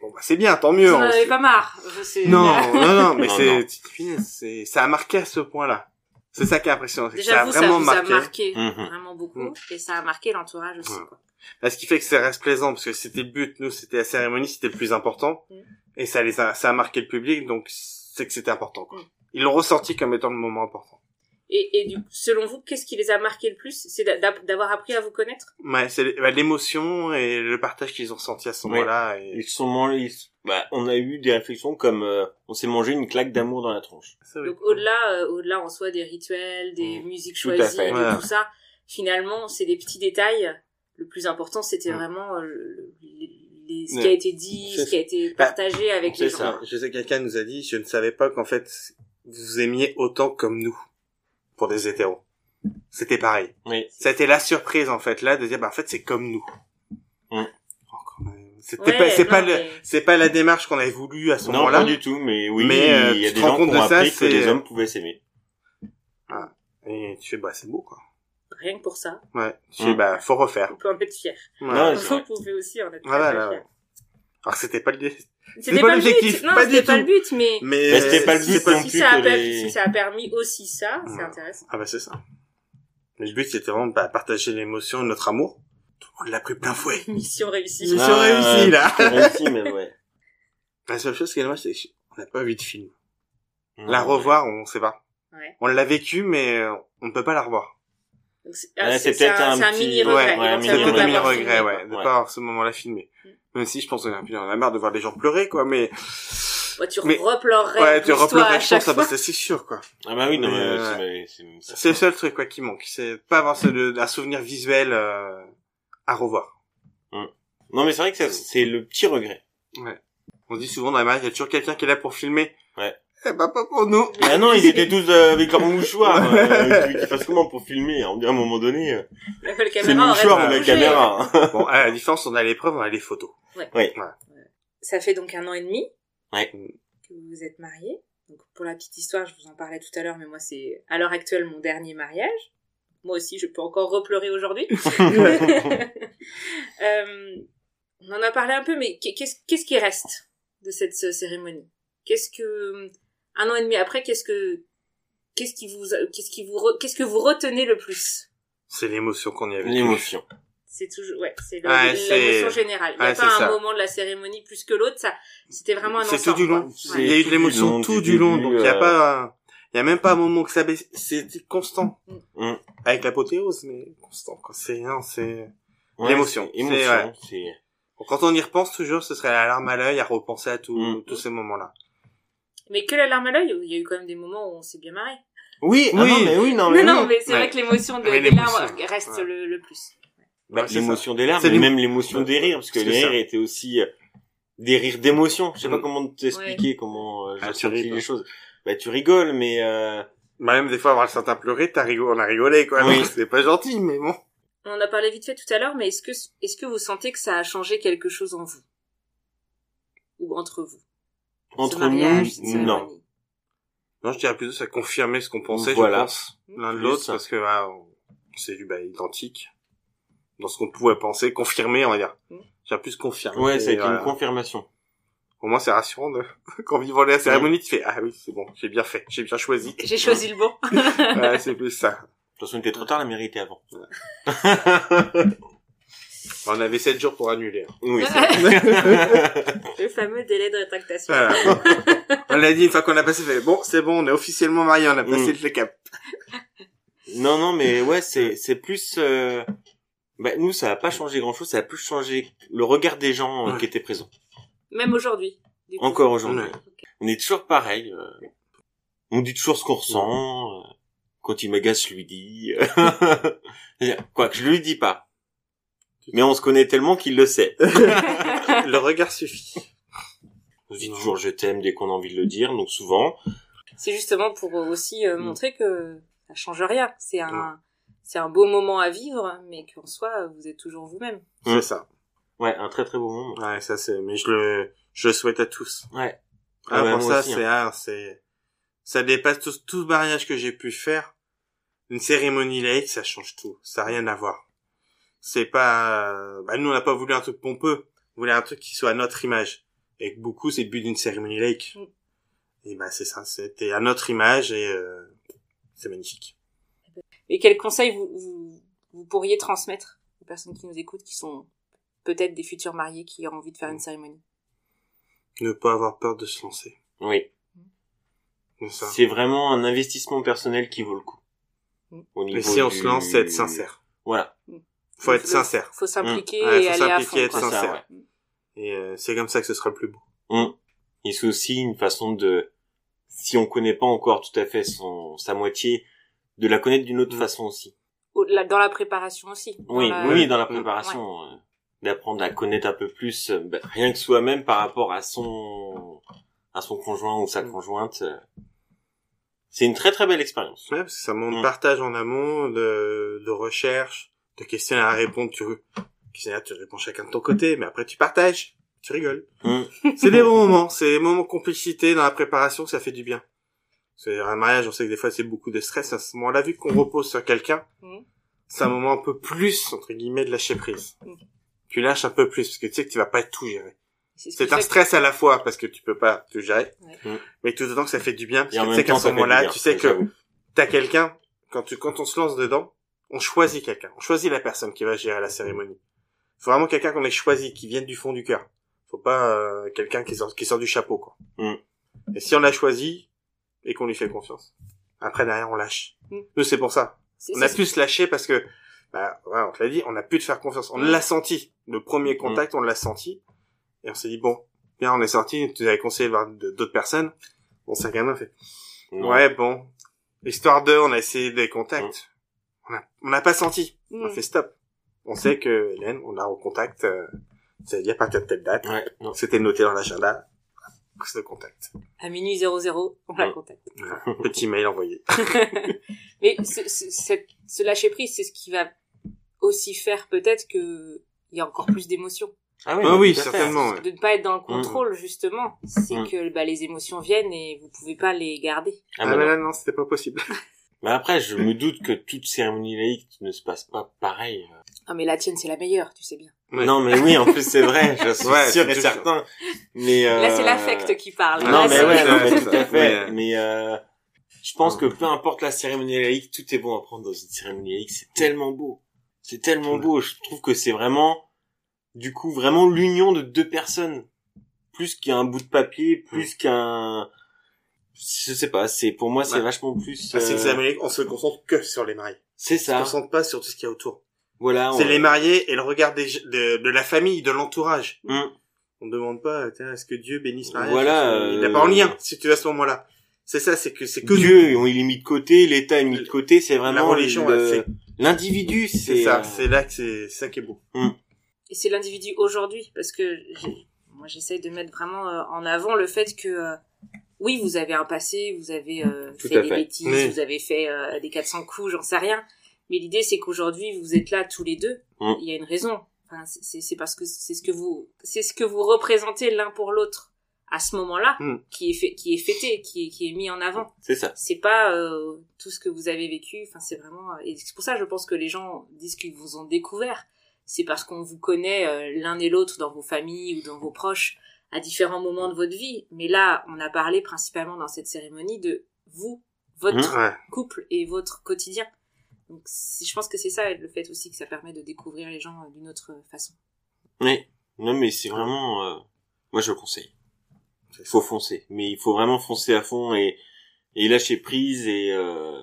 S2: Bon bah c'est bien, tant
S1: Vous
S2: mieux.
S1: en
S2: on-
S1: avez pas marre.
S2: Non, non, non, mais c'est, ça a marqué à ce point-là. C'est ça qui est impressionnant.
S1: Déjà,
S2: ça a
S1: vous, ça
S2: vraiment
S1: vous
S2: marqué.
S1: a marqué
S3: Mhm.
S1: vraiment beaucoup.
S2: Mm.
S1: Et ça a marqué l'entourage aussi,
S2: Ouais.
S1: quoi.
S2: Là, ce qui fait que ça reste plaisant, parce que c'était le but, nous, c'était la cérémonie, c'était le plus important.
S1: Mm.
S2: Et ça les a, ça a marqué le public, donc c'est que c'était important, quoi. Ils l'ont ressenti comme étant le moment important.
S1: Et, et du, selon vous, qu'est-ce qui les a marqué le plus? C'est d'a- d'a- d'avoir appris à vous connaître?
S2: Ouais, c'est bah, l'émotion et le partage qu'ils ont ressenti à ce
S3: Ouais.
S2: moment-là. Et...
S3: Ils sont mangés, bah, on a eu des réflexions comme, euh, on s'est mangé une claque d'amour dans la tronche.
S1: Donc au-delà, euh, au-delà en soi des rituels, des
S3: Mm.
S1: musiques
S3: Tout
S1: choisies,
S2: Voilà.
S1: tout ça, finalement, c'est des petits détails. Le plus important, c'était
S2: Mm.
S1: vraiment euh, le- les- les- ce
S2: Ouais.
S1: qui a été dit, ce qui a été
S2: Bah,
S1: partagé avec les gens.
S3: ça.
S2: Je sais que quelqu'un nous a dit, je ne savais pas qu'en fait, vous aimiez autant comme nous, pour des hétéros. C'était pareil.
S3: Oui.
S2: Ça a été la surprise, en fait, là, de dire, bah, en fait, c'est comme nous.
S3: Mm.
S2: C'était
S1: Ouais,
S2: pas, c'est
S1: non,
S2: pas le,
S1: mais-
S2: c'est pas la démarche qu'on avait voulu à ce
S3: Non,
S2: moment-là.
S3: pas du tout, mais oui,
S2: Mais, euh,
S3: il y a
S2: tu
S3: des
S2: te rends
S3: gens qui
S2: compte
S3: ont
S2: de ça,
S3: appris que les hommes pouvaient s'aimer.
S2: Et tu fais, bah, c'est beau, quoi.
S1: Rien que pour ça,
S2: Ouais. Tu
S3: Mm.
S2: fais, bah, faut refaire.
S1: on peut en être fier.
S2: Ouais.
S3: Non,
S1: Vous pouvez aussi en être
S2: Voilà,
S1: très fier.
S2: Alors, c'était pas le dé-
S1: C'était
S2: pas
S1: pas, le
S2: l'objectif,
S1: but. Non, c'était pas le but, mais
S2: Mais,
S3: c'était pas le but non
S1: si
S3: plus
S1: ça, a permis,
S3: les-
S1: si ça a permis aussi ça, c'est intéressant.
S2: Ah, bah, c'est ça. Mais le but, c'était vraiment, bah, partager l'émotion, notre amour. Tout le monde l'a pris plein fouet.
S1: Mission réussie.
S2: Mission
S3: Ah,
S2: réussie, là.
S3: mais ouais.
S2: La seule chose qui est dommage, c'est qu'on n'a pas vu de film. La revoir, on sait pas.
S1: Ouais.
S2: On l'a vécu, mais on ne peut pas la revoir.
S1: C'est ah,
S3: c'est peut-être
S1: un,
S3: un
S1: mini regret.
S3: ouais,
S2: C'est
S3: mini
S2: peut-être un mini
S3: regret.
S2: regret, ouais, de
S3: Ouais.
S2: pas avoir ce moment-là filmé.
S1: Mm.
S2: Même si je pense qu'on a, on a marre de voir des gens pleurer, quoi, mais,
S1: Ouais, tu
S2: Mais-
S1: repleurerais
S2: ouais, tu repleurerais, je
S1: chaque
S2: pense, ça,
S1: fois.
S2: bah, c'est sûr, quoi.
S3: Ah bah oui, non,
S2: Mais,
S3: mais,
S2: euh,
S3: c'est- c'est- c'est-
S2: C'est le seul truc, quoi, qui manque. C'est pas avoir ce, le- un souvenir visuel, euh, à revoir.
S3: Non, mais c'est vrai que ça, c'est le petit regret.
S2: Ouais. On dit souvent dans les mariages, il y a toujours quelqu'un qui est là pour filmer.
S3: Ouais.
S2: Eh ben, pas pour nous.
S3: Ah non, ils étaient tous euh, avec leur mouchoir.
S2: Ouais.
S3: Euh, tu, tu fasses comment pour filmer On dit à un moment donné, euh, c'est le mouchoir ou la caméra. hein.
S2: bon, à la différence, on a l'épreuve, on a les photos.
S1: Ça fait donc un an et demi
S3: Ouais.
S1: que vous vous êtes mariés. Donc pour la petite histoire, je vous en parlais tout à l'heure, mais moi c'est à l'heure actuelle mon dernier mariage. Moi aussi, je peux encore repleurer aujourd'hui. Euh, on en a parlé un peu, mais qu'est- qu'est-ce qu'est-ce qui reste de cette euh, cérémonie? Qu'est-ce que un an et demi après, qu'est-ce que qu'est-ce qui vous qu'est-ce qui vous re- qu'est-ce que vous retenez le plus?
S2: C'est l'émotion qu'on y avait.
S3: L'émotion.
S1: C'est toujours ouais, c'est l'émotion
S2: c'est-
S1: générale. Il n'y a
S2: ouais,
S1: pas
S2: c'est
S1: un
S2: ça.
S1: moment de la cérémonie plus que l'autre. Ça, c'était vraiment un
S2: C'est
S1: ensemble.
S2: tout du long.
S3: C'est-.
S2: Il y a eu de l'émotion tout
S3: du
S2: long, donc il y a
S3: euh,
S2: pas, il y a même pas un moment que ça baisse. C'était constant.
S3: Mm.
S2: Avec l'apothéose, mais constant. C'est, non, c'est,
S3: Ouais,
S2: L'émotion.
S3: c'est
S2: C'est-
S3: Émotion.
S2: ouais.
S3: C'est,
S2: quand on y repense toujours, ce serait la larme à l'œil à repenser à tout,
S3: Mm.
S2: tous ces moments-là.
S1: Mais que la larme à l'œil, il y a eu quand même des moments où on s'est bien marré.
S3: Oui, ah
S2: Oui.
S3: non, mais oui, non,
S1: Non,
S3: mais
S1: non,
S3: oui.
S1: mais c'est
S2: Ouais.
S1: vrai que l'émotion de, des larmes reste
S2: ouais.
S1: le, le plus.
S3: Bah,
S2: Ouais,
S3: l'émotion des larmes,
S2: C'est
S3: mais même l'émotion des rires, parce que les rires étaient aussi euh, des rires d'émotion. Je sais pas
S2: Mm.
S3: comment t'expliquer comment euh, j'ai
S2: Ah,
S3: senti
S2: ris,
S3: les choses. Bah, tu rigoles, mais euh,
S2: Bah, même des fois, avoir certains pleurer, t'as rigolé, on a rigolé, quoi.
S3: Oui.
S2: C'est pas gentil, mais bon.
S1: On en a parlé vite fait tout à l'heure, mais est-ce que, est-ce que vous sentez que ça a changé quelque chose en vous? Ou entre vous? Ce
S3: entre nous, non.
S2: Non, je dirais plutôt ça confirmait ce qu'on pensait,
S3: Voilà.
S2: je pense, l'un de l'autre, parce que, ah, on s'est vu, bah, identique. Dans ce qu'on pouvait penser, confirmer, on va dire.
S1: Mm.
S2: J'ai plus confirmé.
S3: Ouais, ça a
S2: Et
S3: été
S2: voilà.
S3: une confirmation.
S2: Au moins, c'est rassurant de, quand vivant la cérémonie, tu fais, ah oui, c'est bon, j'ai bien fait, j'ai bien choisi.
S1: J'ai choisi le bon.
S2: ouais, c'est plus ça.
S3: De toute façon, il était trop tard, la mairie était avant.
S2: On avait 7 jours pour annuler. hein.
S3: oui.
S1: le fameux délai de rétractation.
S2: Voilà. on l'a dit une fois qu'on a passé, fait, bon, c'est bon, on est officiellement mariés, on a passé
S3: Mm.
S2: le cap.
S3: non, non, mais ouais, c'est c'est plus. euh, Bah, nous, ça a pas changé grand chose. Ça a plus changé le regard des gens euh,
S2: Ouais.
S3: qui étaient présents.
S1: Même aujourd'hui. du coup.
S3: Encore aujourd'hui.
S2: Ouais.
S3: On est toujours pareil. euh, On dit toujours ce qu'on ressent. euh, Quand il m'agace, je lui dis. Quoi que je lui dis pas. Mais on se connaît tellement qu'il le sait.
S2: le regard suffit.
S3: On se dit toujours je t'aime dès qu'on a envie de le dire, donc souvent.
S1: C'est justement pour aussi euh,
S3: Mm.
S1: montrer que ça change rien. C'est un, c'est un beau moment à vivre, mais qu'en soi, vous êtes toujours vous-même.
S2: C'est
S3: Mm.
S2: ça.
S3: Ouais, un très très beau moment.
S2: Ouais, ça c'est, mais je le, je le souhaite à tous.
S3: Ouais.
S2: Ah,
S3: Ah
S2: pour ça,
S3: aussi,
S2: c'est, ah, c'est, ça dépasse tout, tout mariage que j'ai pu faire. Une cérémonie laïque, ça change tout. Ça n'a rien à voir. C'est pas, bah, nous, on n'a pas voulu un truc pompeux. On voulait un truc qui soit à notre image. Et que beaucoup, c'est le but d'une cérémonie laïque.
S1: Mm.
S2: Et bah, c'est ça. C'était à notre image et, euh, c'est magnifique.
S1: Et quels conseils vous, vous, vous pourriez transmettre aux personnes qui nous écoutent, qui sont peut-être des futurs mariés qui ont envie de faire une cérémonie?
S2: Ne pas avoir peur de se lancer.
S3: Oui.
S2: C'est ça.
S3: C'est vraiment un investissement personnel qui vaut le coup.
S1: Mm.
S3: Au niveau
S2: Et si on
S3: du-
S2: se lance, c'est être sincère.
S3: Voilà.
S2: Faut être sincère.
S1: Faut s'impliquer
S2: Mm. Ouais,
S1: et
S2: faut
S1: aller à
S2: s'impliquer,
S1: fond.
S2: être
S3: ça,
S2: sincère.
S3: ouais.
S2: Et euh, c'est comme ça que ce sera le plus beau.
S3: Mm. Et c'est aussi une façon de, si on connaît pas encore tout à fait son, sa moitié, de la connaître d'une autre
S2: Mm.
S3: façon aussi.
S1: Dans la préparation aussi.
S3: Oui,
S1: la-
S3: oui, dans la
S2: Mm.
S3: préparation, euh, d'apprendre à connaître un peu plus, euh, bah, rien que soi-même par rapport à son, à son conjoint ou sa conjointe. euh, C'est une très très belle expérience.
S2: Ouais, parce que ça montre
S3: Mm.
S2: partage en amont, de, de recherche, de questionnaire à répondre. Tu, questionnaire, tu réponds chacun de ton côté, mais après tu partages, tu rigoles.
S3: Mm.
S2: C'est des bons moments, c'est des moments de complicité dans la préparation, ça fait du bien. C'est un mariage, on sait que des fois c'est beaucoup de stress. À ce moment-là, vu qu'on repose sur quelqu'un,
S1: Mhm.
S2: c'est un moment un peu plus, entre guillemets, de lâcher prise.
S1: Mhm.
S2: Tu lâches un peu plus, parce que tu sais que tu vas pas tout gérer.
S1: C'est ce
S2: un stress à la fois, parce que tu peux pas tout gérer.
S1: Ouais.
S2: Mais tout autant que ça fait du bien, parce
S3: Et
S2: que tu sais qu'à ce moment-là, tu sais que t'as quelqu'un, quand tu, quand on se lance dedans, on choisit quelqu'un. On choisit la personne qui va gérer la cérémonie. Faut vraiment quelqu'un qu'on ait choisi, qui vienne du fond du cœur. Faut pas euh, quelqu'un qui sort, qui sort du chapeau, quoi.
S3: Mm.
S2: Et si on l'a choisi, et qu'on lui fait confiance. Après, derrière, on lâche.
S1: Mm.
S2: Nous, c'est pour ça.
S1: c'est-
S2: On a
S1: c'est-
S2: pu se lâcher parce que, bah, ouais, on te l'a dit, on a pu te faire confiance. On
S1: Mm.
S2: l'a senti. Le premier contact, on l'a senti. Et on s'est dit, bon, bien, on est sorti, tu nous avais conseillé de voir d'autres personnes. Bon, ça quand même fait. Ouais, bon. Histoire de, on a essayé des contacts. On a- n'a pas senti. On a
S1: Mm.
S2: fait stop. On sait que Hélène, on a en contact, euh, c'est-à-dire à partir de telle date.
S3: Ouais, non.
S2: C'était noté dans l'agenda. Prise de contact.
S1: À minuit 00, on la
S3: Mm.
S1: contacte.
S2: Voilà. Petit mail envoyé.
S1: Mais ce, ce, cette- ce lâcher prise, c'est ce qui va aussi faire peut-être que il y a encore plus d'émotions.
S3: Ah
S2: Ah oui,
S3: fait.
S2: certainement. ouais.
S1: De ne pas être dans le contrôle, justement. C'est
S3: Mm.
S1: que bah, les émotions viennent et vous pouvez pas les garder.
S3: Ah,
S2: Ah,
S3: bah
S2: mais
S3: non.
S2: là, non, c'était pas possible.
S3: Mais après, je me doute que toute cérémonie laïque ne se passe pas pareil.
S1: Ah mais la tienne, c'est la meilleure, tu sais bien.
S2: Ouais.
S3: Non, mais oui, en plus, c'est vrai, je suis
S2: Ouais,
S3: sûr
S2: c'est
S3: et certain. Mais, euh...
S1: Là, c'est l'affect qui parle.
S3: Non,
S1: Là,
S3: mais
S1: c'est-
S3: ouais, non, mais tout à fait.
S2: ouais.
S3: Mais, euh, je pense que peu importe la cérémonie laïque, tout est bon à prendre dans une cérémonie laïque. C'est tellement beau. C'est tellement beau. Je trouve que c'est vraiment, du coup, vraiment l'union de deux personnes. Plus qu'un bout de papier, plus qu'un, je sais pas, c'est, pour moi, c'est vachement plus,
S2: Ah, c'est
S3: euh,
S2: que les Américains, on se concentre que sur les mariés.
S3: c'est
S2: On se
S3: ça.
S2: concentre pas sur tout ce qu'il y a autour.
S3: Voilà.
S2: C'est
S3: on-
S2: les mariés et le regard des, de, de la famille, de l'entourage.
S3: Hum.
S2: On ne demande pas, tiens, est-ce que Dieu bénisse Marie
S3: Voilà,
S2: Il n'a
S3: euh,
S2: pas en lien, si tu es à ce moment-là. C'est ça, c'est que c'est que
S3: Dieu, on il est mis de côté, l'État est mis de côté, c'est
S2: la
S3: vraiment
S2: religion, ouais, c'est-
S3: l'individu,
S2: c'est
S3: c'est
S2: ça,
S3: euh,
S2: c'est là que c'est c'est ça qui est beau.
S1: Et c'est l'individu aujourd'hui, parce que j'ai- moi j'essaye de mettre vraiment euh, en avant le fait que euh, oui, vous avez un passé, vous avez euh, fait des
S3: fait.
S1: bêtises,
S2: Oui.
S1: vous avez fait euh, des 400 coups, j'en sais rien. Mais l'idée c'est qu'aujourd'hui vous êtes là tous les deux.
S3: Mm.
S1: Il y a une raison. Enfin, c'est- parce que c'est ce que vous c'est ce que vous représentez l'un pour l'autre à ce moment-là
S2: Mm.
S1: qui est fait qui est fêté, qui est qui est mis en avant
S3: c'est ça.
S1: c'est pas euh, tout ce que vous avez vécu enfin c'est vraiment et c'est pour ça je pense que les gens disent qu'ils vous ont découvert c'est parce qu'on vous connaît euh, l'un et l'autre dans vos familles ou dans vos proches à différents moments de votre vie. Mais là on a parlé principalement dans cette cérémonie de vous votre
S2: Ouais.
S1: couple et votre quotidien. Donc je pense que c'est ça le fait aussi que ça permet de découvrir les gens euh, d'une autre façon.
S3: Mais non, mais c'est vraiment, euh, moi je le conseille. Il faut foncer, mais il faut vraiment foncer à fond et et lâcher prise et euh,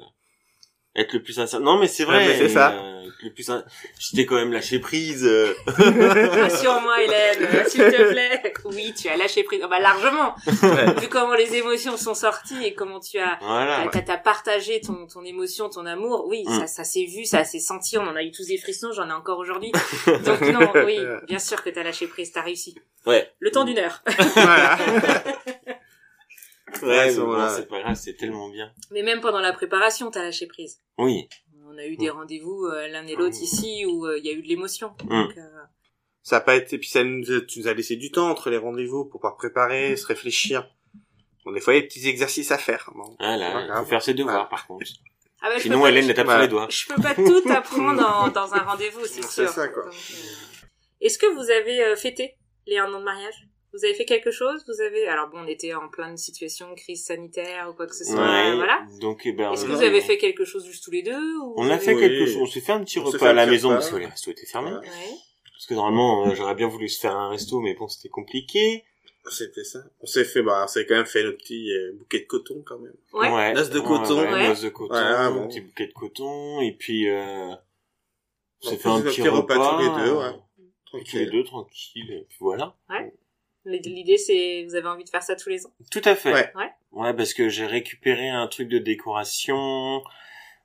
S3: être le plus sincère. Non, mais c'est vrai.
S2: Ouais, mais c'est ça.
S3: euh, le plus sin- J'étais quand même lâché prise. euh.
S1: Rassure-moi, Hélène, euh, s'il te plaît. Oui, tu as lâché prise. Oh, bah, largement.
S2: Ouais.
S1: Vu comment les émotions sont sorties et comment tu as,
S3: Voilà.
S1: t'as, t'as partagé ton, ton émotion, ton amour. Oui,
S3: Mm.
S1: ça, ça s'est vu, ça s'est senti. On en a eu tous des frissons, j'en ai encore aujourd'hui. Donc non, oui, bien sûr que t'as lâché prise, t'as réussi.
S3: Ouais.
S1: Le temps d'une heure.
S2: Voilà.
S3: Ouais, c'est pas grave, c'est tellement bien.
S1: Mais même pendant la préparation, t'as lâché prise.
S3: Oui.
S1: On a eu des rendez-vous euh, l'un et l'autre ici où euh, il y a eu de l'émotion.
S3: Mm.
S1: Donc, euh,
S2: Ça a pas été, puis ça nous, a- tu nous a laissé du temps entre les rendez-vous pour pouvoir préparer, se réfléchir. Bon, des fois, il y a des petits exercices à faire. Bon.
S3: Voilà,
S2: pas
S3: il
S2: grave.
S3: faut faire ses devoirs
S2: Voilà.
S3: par contre.
S1: ah bah, je
S3: Sinon,
S1: peux pas-
S3: Hélène n'est pas
S2: Voilà.
S3: les doigts.
S1: Je peux pas tout apprendre dans, dans un rendez-vous, c'est
S2: C'est
S1: sûr.
S2: ça, quoi.
S1: Euh, Est-ce que vous avez euh, fêté les un an de mariage? Vous avez fait quelque chose? Vous avez alors bon, on était en pleine situation crise sanitaire ou quoi que ce soit,
S3: Ouais.
S1: voilà.
S3: Donc, eh ben,
S1: Est-ce que vous avez fait quelque chose juste tous les deux ou
S3: On a
S1: avez-
S3: fait
S2: Oui.
S3: quelque chose. On s'est fait un petit
S2: On
S3: repas à la maison
S2: repas.
S3: parce que les restos étaient fermés.
S2: Ouais.
S1: Ouais.
S3: Parce que normalement, euh, j'aurais bien voulu se faire un resto, mais bon, c'était compliqué.
S2: C'était ça. On s'est fait, bah, on s'est quand même fait notre petit euh, bouquet de coton, quand même.
S1: Ouais.
S2: Noces de
S3: Ouais,
S2: coton.
S3: ouais,
S1: Ouais.
S3: de coton,
S2: Voilà, bon.
S3: un petit bouquet de coton, et puis, euh, on s'est fait un petit
S2: repas
S3: repas.
S2: tous les deux, ouais.
S3: euh, tous les
S2: Tranquille.
S3: deux, tranquille, et puis voilà.
S1: L'idée c'est vous avez envie de faire ça tous les ans.
S3: Tout à fait.
S2: Ouais.
S1: Ouais.
S3: Ouais, parce que j'ai récupéré un truc de décoration,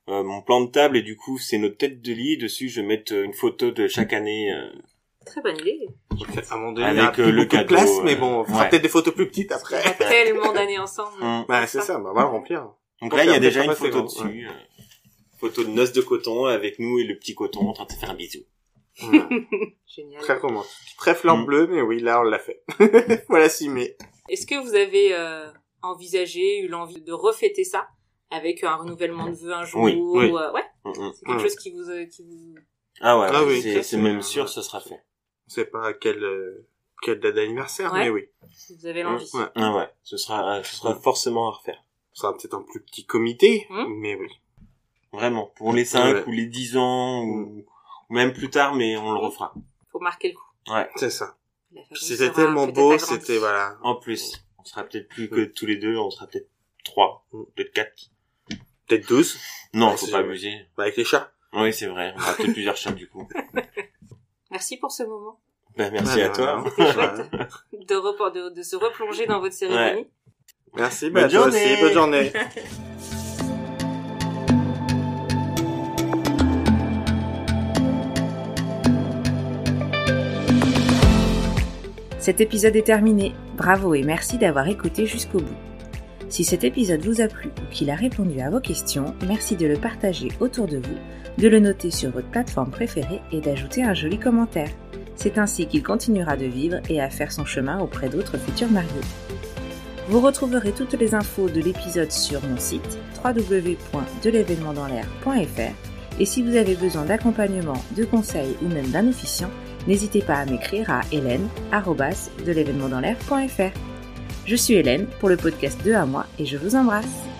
S3: euh, mon plan de table, et du coup, c'est notre tête de lit. Dessus, je vais mettre euh, une photo de chaque année. euh,
S1: Très bonne idée.
S2: Donc, à un moment donné,
S3: Avec,
S2: il y a
S3: euh, le
S2: beaucoup de
S3: cadeau,
S2: place,
S3: euh,
S2: mais bon, on fera
S3: ouais.
S2: peut-être des photos plus petites
S1: On
S2: après.
S1: a tellement d'années ensemble.
S3: hum.
S2: Bah, c'est ça, bah, on va le remplir.
S3: Donc là, il y a déjà une photo dessus. euh, photo de noces de coton avec nous et le petit coton en train de se faire un bisou.
S2: Voilà.
S1: Génial.
S2: Très romantique. Très fleur
S3: Mm.
S2: bleue, mais oui, là, on l'a fait. voilà, si, mais.
S1: Est-ce que vous avez euh, envisagé, eu l'envie de refêter ça avec un renouvellement de vœux un jour
S3: Oui,
S1: ou-
S2: oui.
S1: euh, ouais,
S3: Hum, hum.
S1: c'est quelque
S2: Mm.
S1: chose qui vous euh, qui vous
S3: Ah ouais,
S2: Ah oui,
S3: c'est
S2: ça,
S3: c'est
S2: c'est-
S3: même sûr, ça sera fait.
S2: On sait pas à quelle, euh, quelle date d'anniversaire,
S1: Ouais.
S2: mais oui.
S1: vous avez l'envie.
S2: Ouais.
S3: Ah ouais, ce sera, euh, ce sera forcément à refaire.
S2: Ce sera peut-être un plus petit comité,
S1: Mm.
S2: mais oui.
S3: Vraiment. Pour les 5
S2: Ouais.
S3: ou les 10 ans, ou même plus tard, mais on le refera.
S1: Faut marquer le coup.
S3: Ouais.
S2: C'est ça. C'était tellement beau, c'était, voilà.
S3: En plus, on sera peut-être plus que tous les deux, on sera peut-être 3,
S2: Mm.
S3: peut-être 4.
S2: Peut-être 12,
S3: Non,
S2: Ouais,
S3: faut pas abuser.
S2: bah, avec les chats.
S3: Oui, c'est vrai. On aura peut-être plusieurs chats du coup.
S1: Merci pour ce moment.
S3: Ben, merci à
S2: bah,
S3: toi.
S1: C'était chouette de, repor- de, de se replonger dans votre cérémonie.
S2: Merci,
S3: Bonne
S2: bah, toi
S3: journée.
S2: aussi, bonne journée.
S4: Cet épisode est terminé. Bravo et merci d'avoir écouté jusqu'au bout. Si cet épisode vous a plu ou qu'il a répondu à vos questions, merci de le partager autour de vous, de le noter sur votre plateforme préférée et d'ajouter un joli commentaire. C'est ainsi qu'il continuera de vivre et à faire son chemin auprès d'autres futurs mariés. Vous retrouverez toutes les infos de l'épisode sur mon site www.delevénementdanslair.fr et si vous avez besoin d'accompagnement, de conseils ou même d'un officiant, n'hésitez pas à m'écrire à hélène.de l'événement dans l'air.fr. Je suis Hélène pour le podcast 2 à moi et je vous embrasse.